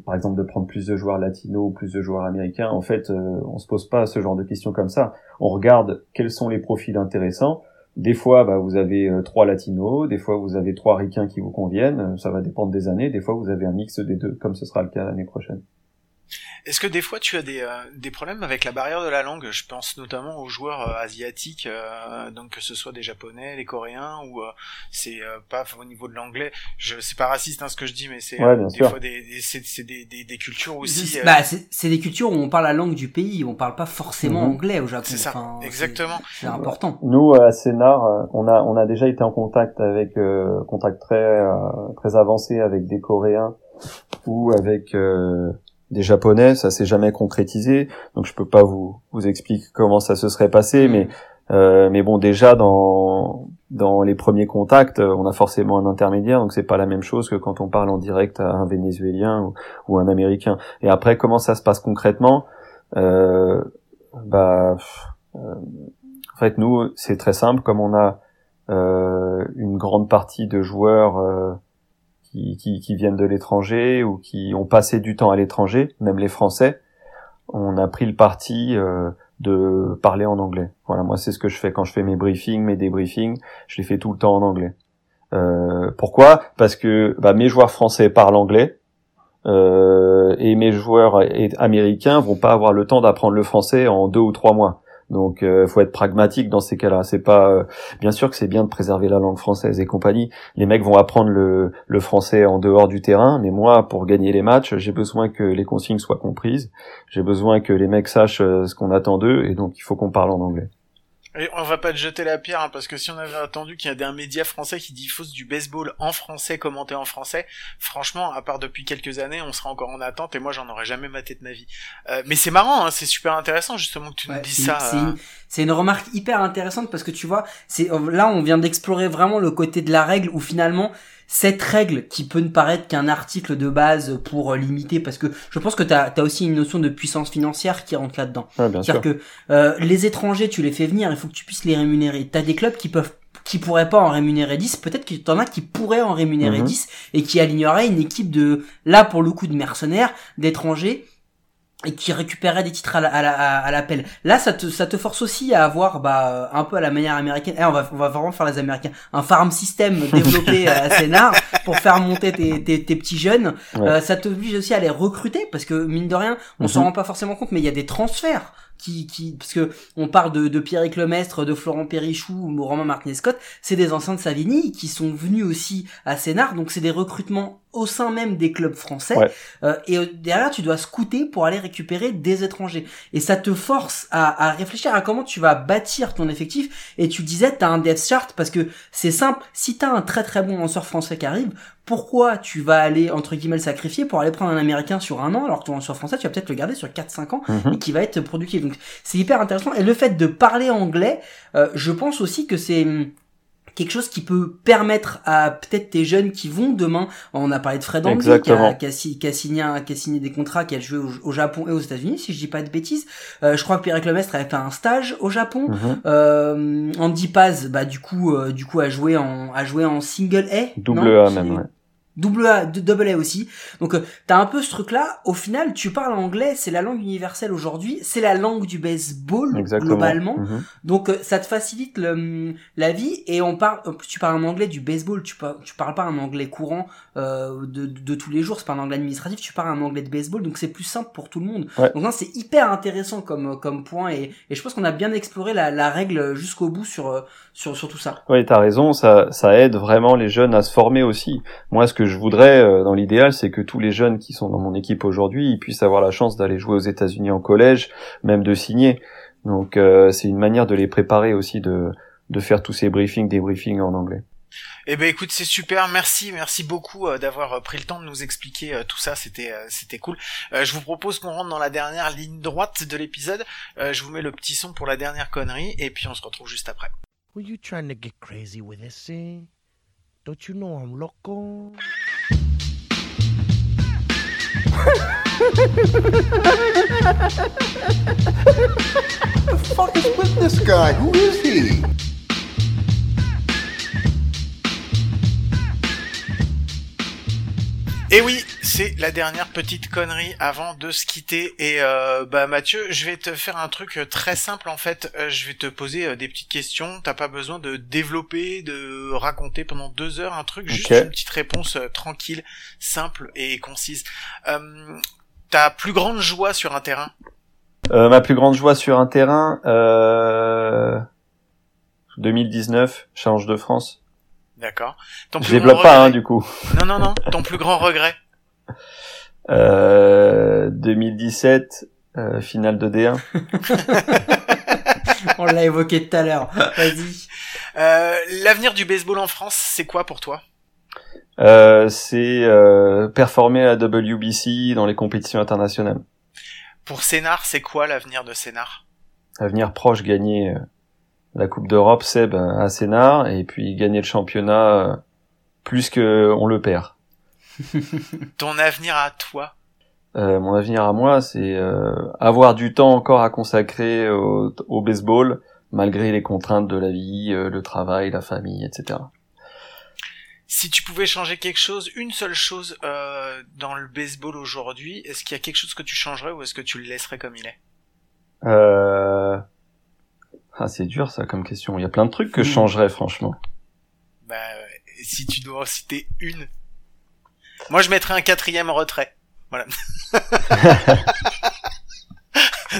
par exemple de prendre plus de joueurs latinos plus de joueurs américains, en fait, euh, on se pose pas ce genre de questions comme ça. On regarde quels sont les profils intéressants, des fois, bah, vous avez euh, trois latinos, des fois vous avez trois ricains qui vous conviennent, ça va dépendre des années, des fois vous avez un mix des deux, comme ce sera le cas l'année prochaine. Est-ce que des fois tu as des, euh, des problèmes avec la barrière de la langue? Je pense notamment aux joueurs euh, asiatiques, euh, donc que ce soit des japonais, les coréens, ou c'est pas au niveau de l'anglais. Je c'est pas raciste hein, ce que je dis, mais c'est des fois des, des c'est des, des, des, cultures aussi. Bah, c'est des cultures où on parle la langue du pays, on parle pas forcément mhm. anglais au Japon. C'est ça, exactement. C'est important. Nous à Sénart, on a on a déjà été en contact avec contact très très avancé avec des Coréens ou avec des japonais, ça s'est jamais concrétisé, donc je peux pas vous vous expliquer comment ça se serait passé, mm. mais euh, mais bon déjà dans dans les premiers contacts, on a forcément un intermédiaire, donc c'est pas la même chose que quand on parle en direct à un Vénézuélien ou, un Américain. Et après comment ça se passe concrètement euh, Bah euh, en fait nous c'est très simple, comme on a euh, une grande partie de joueurs euh, qui, qui, viennent de l'étranger ou qui ont passé du temps à l'étranger, même les Français, on a pris le parti euh, de parler en anglais. Voilà, moi c'est ce que je fais quand je fais mes briefings, mes débriefings, je les fais tout le temps en anglais. Euh, pourquoi? Parce que bah, mes joueurs français parlent anglais euh, et mes joueurs américains vont pas avoir le temps d'apprendre le français en deux ou trois mois. Donc, euh, faut être pragmatique dans ces cas-là. C'est pas, euh, bien sûr que c'est bien de préserver la langue française et compagnie. Les mecs vont apprendre le, le français en dehors du terrain, mais moi, pour gagner les matchs, j'ai besoin que les consignes soient comprises. J'ai besoin que les mecs sachent euh, ce qu'on attend d'eux, et donc il faut qu'on parle en anglais. Et on va pas te jeter la pierre, hein, parce que si on avait attendu qu'il y ait un média français qui diffuse du baseball en français, commenté en français, franchement, à part depuis quelques années, on sera encore en attente, et moi j'en aurais jamais maté de ma vie. Euh, mais c'est marrant, hein, c'est super intéressant justement que tu nous dises ça. C'est une, une, remarque hyper intéressante, parce que tu vois, c'est là on vient d'explorer vraiment le côté de la règle, où finalement cette règle qui peut ne paraître qu'un article de base pour limiter, parce que je pense que tu as, aussi une notion de puissance financière qui rentre là-dedans. C'est-à-dire que euh, les étrangers, tu les fais venir, il faut que tu puisses les rémunérer. Tu as des clubs qui peuvent qui pourraient pas en rémunérer 10, peut-être que t'en as qui pourraient en rémunérer 10 mhm. et qui aligneraient une équipe de, là pour le coup de mercenaires, d'étrangers, et qui récupérait des titres à l'appel. Là, ça te, ça te force aussi à avoir, bah, un peu à la manière américaine. Eh, on va, on va vraiment faire les Américains. Un farm system développé à Sénart pour faire monter tes, tes, tes petits jeunes. Euh, ça t'oblige aussi à les recruter parce que mine de rien, on s'en mhm. rend pas forcément compte, mais il y a des transferts qui, qui, parce que on parle de, de Pierrick Lemestre, de Florent Perrichou ou Romain Martinez Scott, c'est des anciens de Savigny qui sont venus aussi à Sénart, donc c'est des recrutements au sein même des clubs français. Euh, et euh, derrière, tu dois scouter pour aller récupérer des étrangers. Et ça te force à, à réfléchir à comment tu vas bâtir ton effectif. Et tu disais, t'as un depth chart parce que c'est simple. Si t'as un très très bon lanceur français qui arrive, pourquoi tu vas aller entre guillemets le sacrifier pour aller prendre un américain sur un an alors que ton lanceur français tu vas peut-être le garder sur 4-5 ans mhm. et qui va être productif donc c'est hyper intéressant et le fait de parler anglais euh, je pense aussi que c'est quelque chose qui peut permettre à peut-être tes jeunes qui vont demain, on a parlé de Fred Andy qui a, qui, a, qui, a signé, qui a signé des contrats, qui a joué au, Japon et aux États-Unis, si je dis pas de bêtises. Euh, je crois que Pierre Lemestre avait fait un stage au Japon. Mhm. euh, Andy Paz, bah du coup, euh, du coup a joué en a joué en single A. Double A même. Ouais. Double A, double A aussi. Donc euh, t'as un peu ce truc-là. Au final, tu parles anglais, c'est la langue universelle aujourd'hui, c'est la langue du baseball Exactement. globalement. Mhm. Donc euh, ça te facilite le, la vie et on parle. plus, Tu parles un anglais du baseball, tu parles, tu parles pas un anglais courant euh, de, de tous les jours. C'est pas un anglais administratif, tu parles un anglais de baseball, donc c'est plus simple pour tout le monde. Ouais. Donc non, c'est hyper intéressant comme comme point et, et je pense qu'on a bien exploré la, la règle jusqu'au bout sur euh, sur sur tout ça. Oui, t'as raison, ça, ça aide vraiment les jeunes à se former aussi. Moi, ce que je voudrais, euh, dans l'idéal, c'est que tous les jeunes qui sont dans mon équipe aujourd'hui, ils puissent avoir la chance d'aller jouer aux États-Unis en collège, même de signer. Donc, euh, c'est une manière de les préparer aussi, de, de faire tous ces briefings, des briefings en anglais. Eh ben écoute, c'est super. Merci, merci beaucoup euh, d'avoir euh, pris le temps de nous expliquer euh, tout ça. C'était, euh, c'était cool. Euh, je vous propose qu'on rentre dans la dernière ligne droite de l'épisode. Euh, je vous mets le petit son pour la dernière connerie et puis on se retrouve juste après. Were you trying to get crazy with this thing? Don't you know I'm loco? fuck is with this guy? Who is he? Et oui, c'est la dernière petite connerie avant de se quitter. Et euh, bah Mathieu, je vais te faire un truc très simple en fait. Euh, je vais te poser euh, des petites questions. T'as pas besoin de développer, de raconter pendant deux heures un truc. Juste une petite réponse euh, tranquille, simple et concise. Euh, ta plus grande joie sur un terrain? Euh, ma plus grande joie sur un terrain, euh, 2019, Challenge de France. D'accord. Ton Je plus grand développe pas, hein, regret du coup. Non, non, non. Ton plus grand regret Euh, 2017, euh, finale de D1. On l'a évoqué tout à l'heure. Vas-y. Euh, L'avenir du baseball en France, c'est quoi pour toi? Euh, c'est euh, performer à la WBC dans les compétitions internationales. Pour Sénard, c'est quoi l'avenir de Sénard Avenir proche, gagner euh, la Coupe d'Europe, Seb euh, à Sénart, et puis gagner le championnat euh, plus que on le perd. Ton avenir à toi? Euh, mon avenir à moi, c'est euh, avoir du temps encore à consacrer au, au baseball, malgré les contraintes de la vie, euh, le travail, la famille, etc. Si tu pouvais changer quelque chose, une seule chose euh, dans le baseball aujourd'hui, est-ce qu'il y a quelque chose que tu changerais ou est-ce que tu le laisserais comme il est? Euh... Ah, c'est dur ça comme question. Il y a plein de trucs que je Hmm. changerais, franchement. Bah, euh, si tu dois en citer une. Moi, je mettrais un quatrième retrait. Voilà.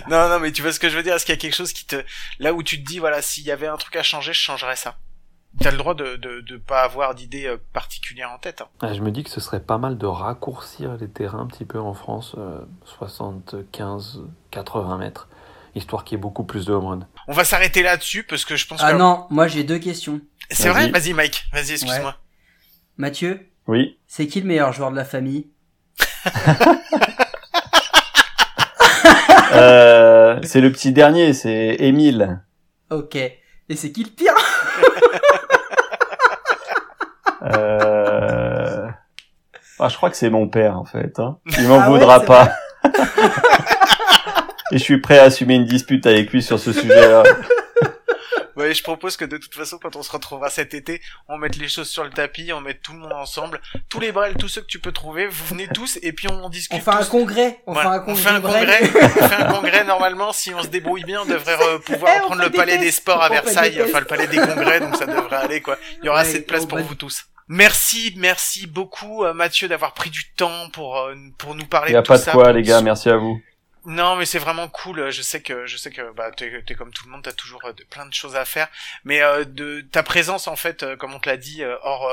non, non, mais tu vois ce que je veux dire? Est-ce qu'il y a quelque chose qui te... Là où tu te dis, voilà, s'il y avait un truc à changer, je changerais ça. T'as le droit de, de, de pas avoir d'idée euh, particulière en tête. hein. Ah, Je me dis que ce serait pas mal de raccourcir les terrains un petit peu en France, euh, 75, 80 mètres, histoire qu'il y ait beaucoup plus de home run. On va s'arrêter là-dessus parce que je pense Ah que... non, moi j'ai deux questions. C'est vrai Vas-y. Mike. Vas-y, excuse-moi. Mathieu, Oui. c'est qui le meilleur joueur de la famille? Euh, c'est le petit dernier, c'est Émile. Ok. Et c'est qui le pire? Euh... Ah, je crois que c'est mon père en fait. Hein. Il m'en Ah voudra pas. Et je suis prêt à assumer une dispute avec lui sur ce sujet-là. Ouais, je propose que de toute façon, quand on se retrouvera cet été, on mette les choses sur le tapis, on mette tout le monde ensemble, tous les brels, tous ceux que tu peux trouver, vous venez tous et puis on discute. On fait un congrès. On Voilà. fait un congrès. on fait un congrès, on fait un congrès normalement, si on se débrouille bien, on devrait euh, pouvoir Eh, on prendre le palais des sports à Versailles, enfin le palais des congrès, donc ça devrait aller quoi. Il y aura Ouais, assez de place pour vous tous. Merci, merci beaucoup euh, Mathieu d'avoir pris du temps pour euh, pour nous parler Il y a de pas tout de quoi les gars, merci à vous. Non, mais c'est vraiment cool. Je sais que je sais que bah t'es es comme tout le monde, t'as toujours euh, plein de choses à faire. Mais euh, de ta présence en fait, euh, comme on te l'a dit, euh, hors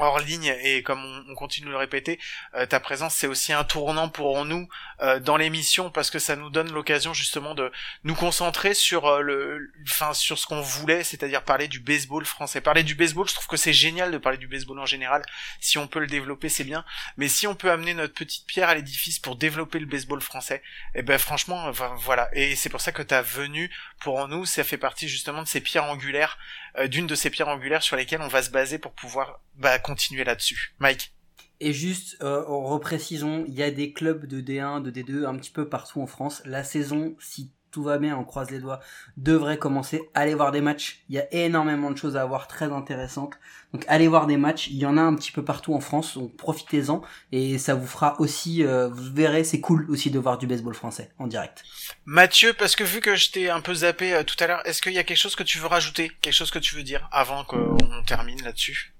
hors ligne et comme on, on continue de le répéter, euh, ta présence c'est aussi un tournant pour nous euh, dans l'émission parce que ça nous donne l'occasion justement de nous concentrer sur euh, le, enfin sur ce qu'on voulait, c'est-à-dire parler du baseball français. Parler du baseball, je trouve que c'est génial de parler du baseball en général. Si on peut le développer, c'est bien. Mais si on peut amener notre petite pierre à l'édifice pour développer le baseball français, eh ben franchement, voilà. Et c'est pour ça que ta venue pour nous, ça fait partie justement de ces pierres angulaires, euh, d'une de ces pierres angulaires sur lesquelles on va se baser pour pouvoir bah, continuer là-dessus. Mike. Et juste, euh, reprécisons, il y a des clubs de D1, de D2, un petit peu partout en France. La saison, si tout va bien, on croise les doigts, devrait commencer. Allez voir des matchs. Il y a énormément de choses à voir très intéressantes. Donc allez voir des matchs. Il y en a un petit peu partout en France, donc profitez-en. Et ça vous fera aussi, euh, vous verrez, c'est cool aussi de voir du baseball français en direct. Mathieu, parce que vu que je t'ai un peu zappé euh, tout à l'heure, est-ce qu'il y a quelque chose que tu veux rajouter? Quelque chose que tu veux dire avant qu'on termine là-dessus?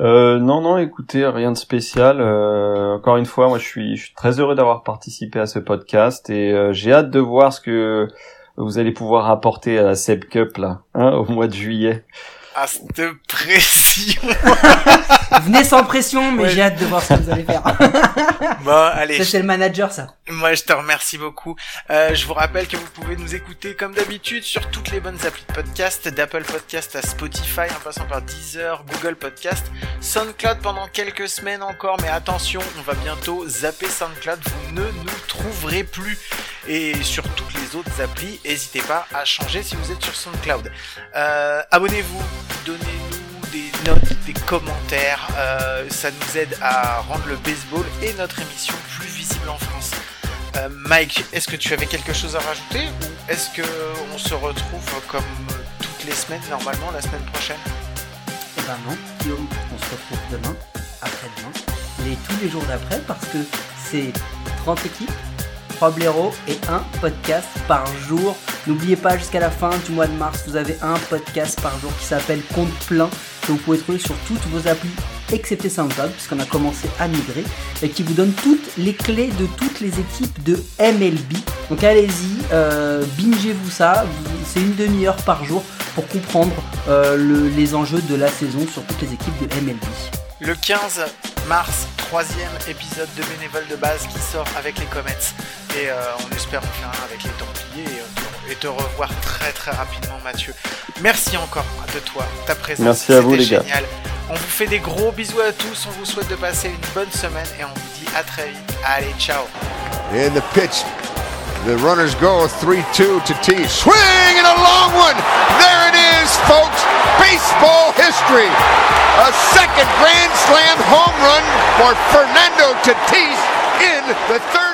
Euh, non, non, écoutez, rien de spécial. Euh, encore une fois, moi, je suis, je suis très heureux d'avoir participé à ce podcast et euh, j'ai hâte de voir ce que vous allez pouvoir apporter à la Seb Cup là, hein, au mois de juillet. Ah, cette pression Venez sans pression, mais Ouais. j'ai hâte de voir ce que vous allez faire. Bon, allez, ça, c'est le manager, ça. Moi, je te remercie beaucoup. Euh, je vous rappelle que vous pouvez nous écouter comme d'habitude sur toutes les bonnes applis de podcast, d'Apple Podcast à Spotify, en passant par Deezer, Google Podcast, SoundCloud pendant quelques semaines encore, mais attention, on va bientôt zapper SoundCloud, vous ne nous trouverez plus. Et sur toutes les autres applis, n'hésitez pas à changer si vous êtes sur SoundCloud. Euh, Abonnez-vous, des des commentaires, euh, ça nous aide à rendre le baseball et notre émission plus visible en France. Euh, Mike, est-ce que tu avais quelque chose à rajouter ou est-ce que on se retrouve comme toutes les semaines normalement la semaine prochaine? Eh ben non, on se retrouve demain, après-demain, et tous les jours d'après, parce que c'est 30 équipes, 3 blaireaux et un podcast par jour. N'oubliez pas, jusqu'à la fin du mois de mars, vous avez un podcast par jour qui s'appelle Compte plein, que vous pouvez trouver sur toutes vos applis, excepté SoundCloud, puisqu'on a commencé à migrer, et qui vous donne toutes les clés de toutes les équipes de MLB. Donc allez-y, euh, bingez-vous ça, c'est une demi-heure par jour pour comprendre euh, le- les enjeux de la saison sur toutes les équipes de MLB. Le 15 mars, troisième épisode de Bénévole de base qui sort avec les Comets. Et euh, on espère en faire un avec les Templiers et, euh, et te revoir très très rapidement Mathieu. Merci encore de toi, ta présence. Merci à vous, C'était les gars. génial. On vous fait des gros bisous à tous, on vous souhaite de passer une bonne semaine et on vous dit à très vite. Allez, ciao And the pitch. The runners go 3-2 to T. Swing and a long one. There it is, folks. Baseball history. A second Grand Slam home run for Fernando Tatis in the third.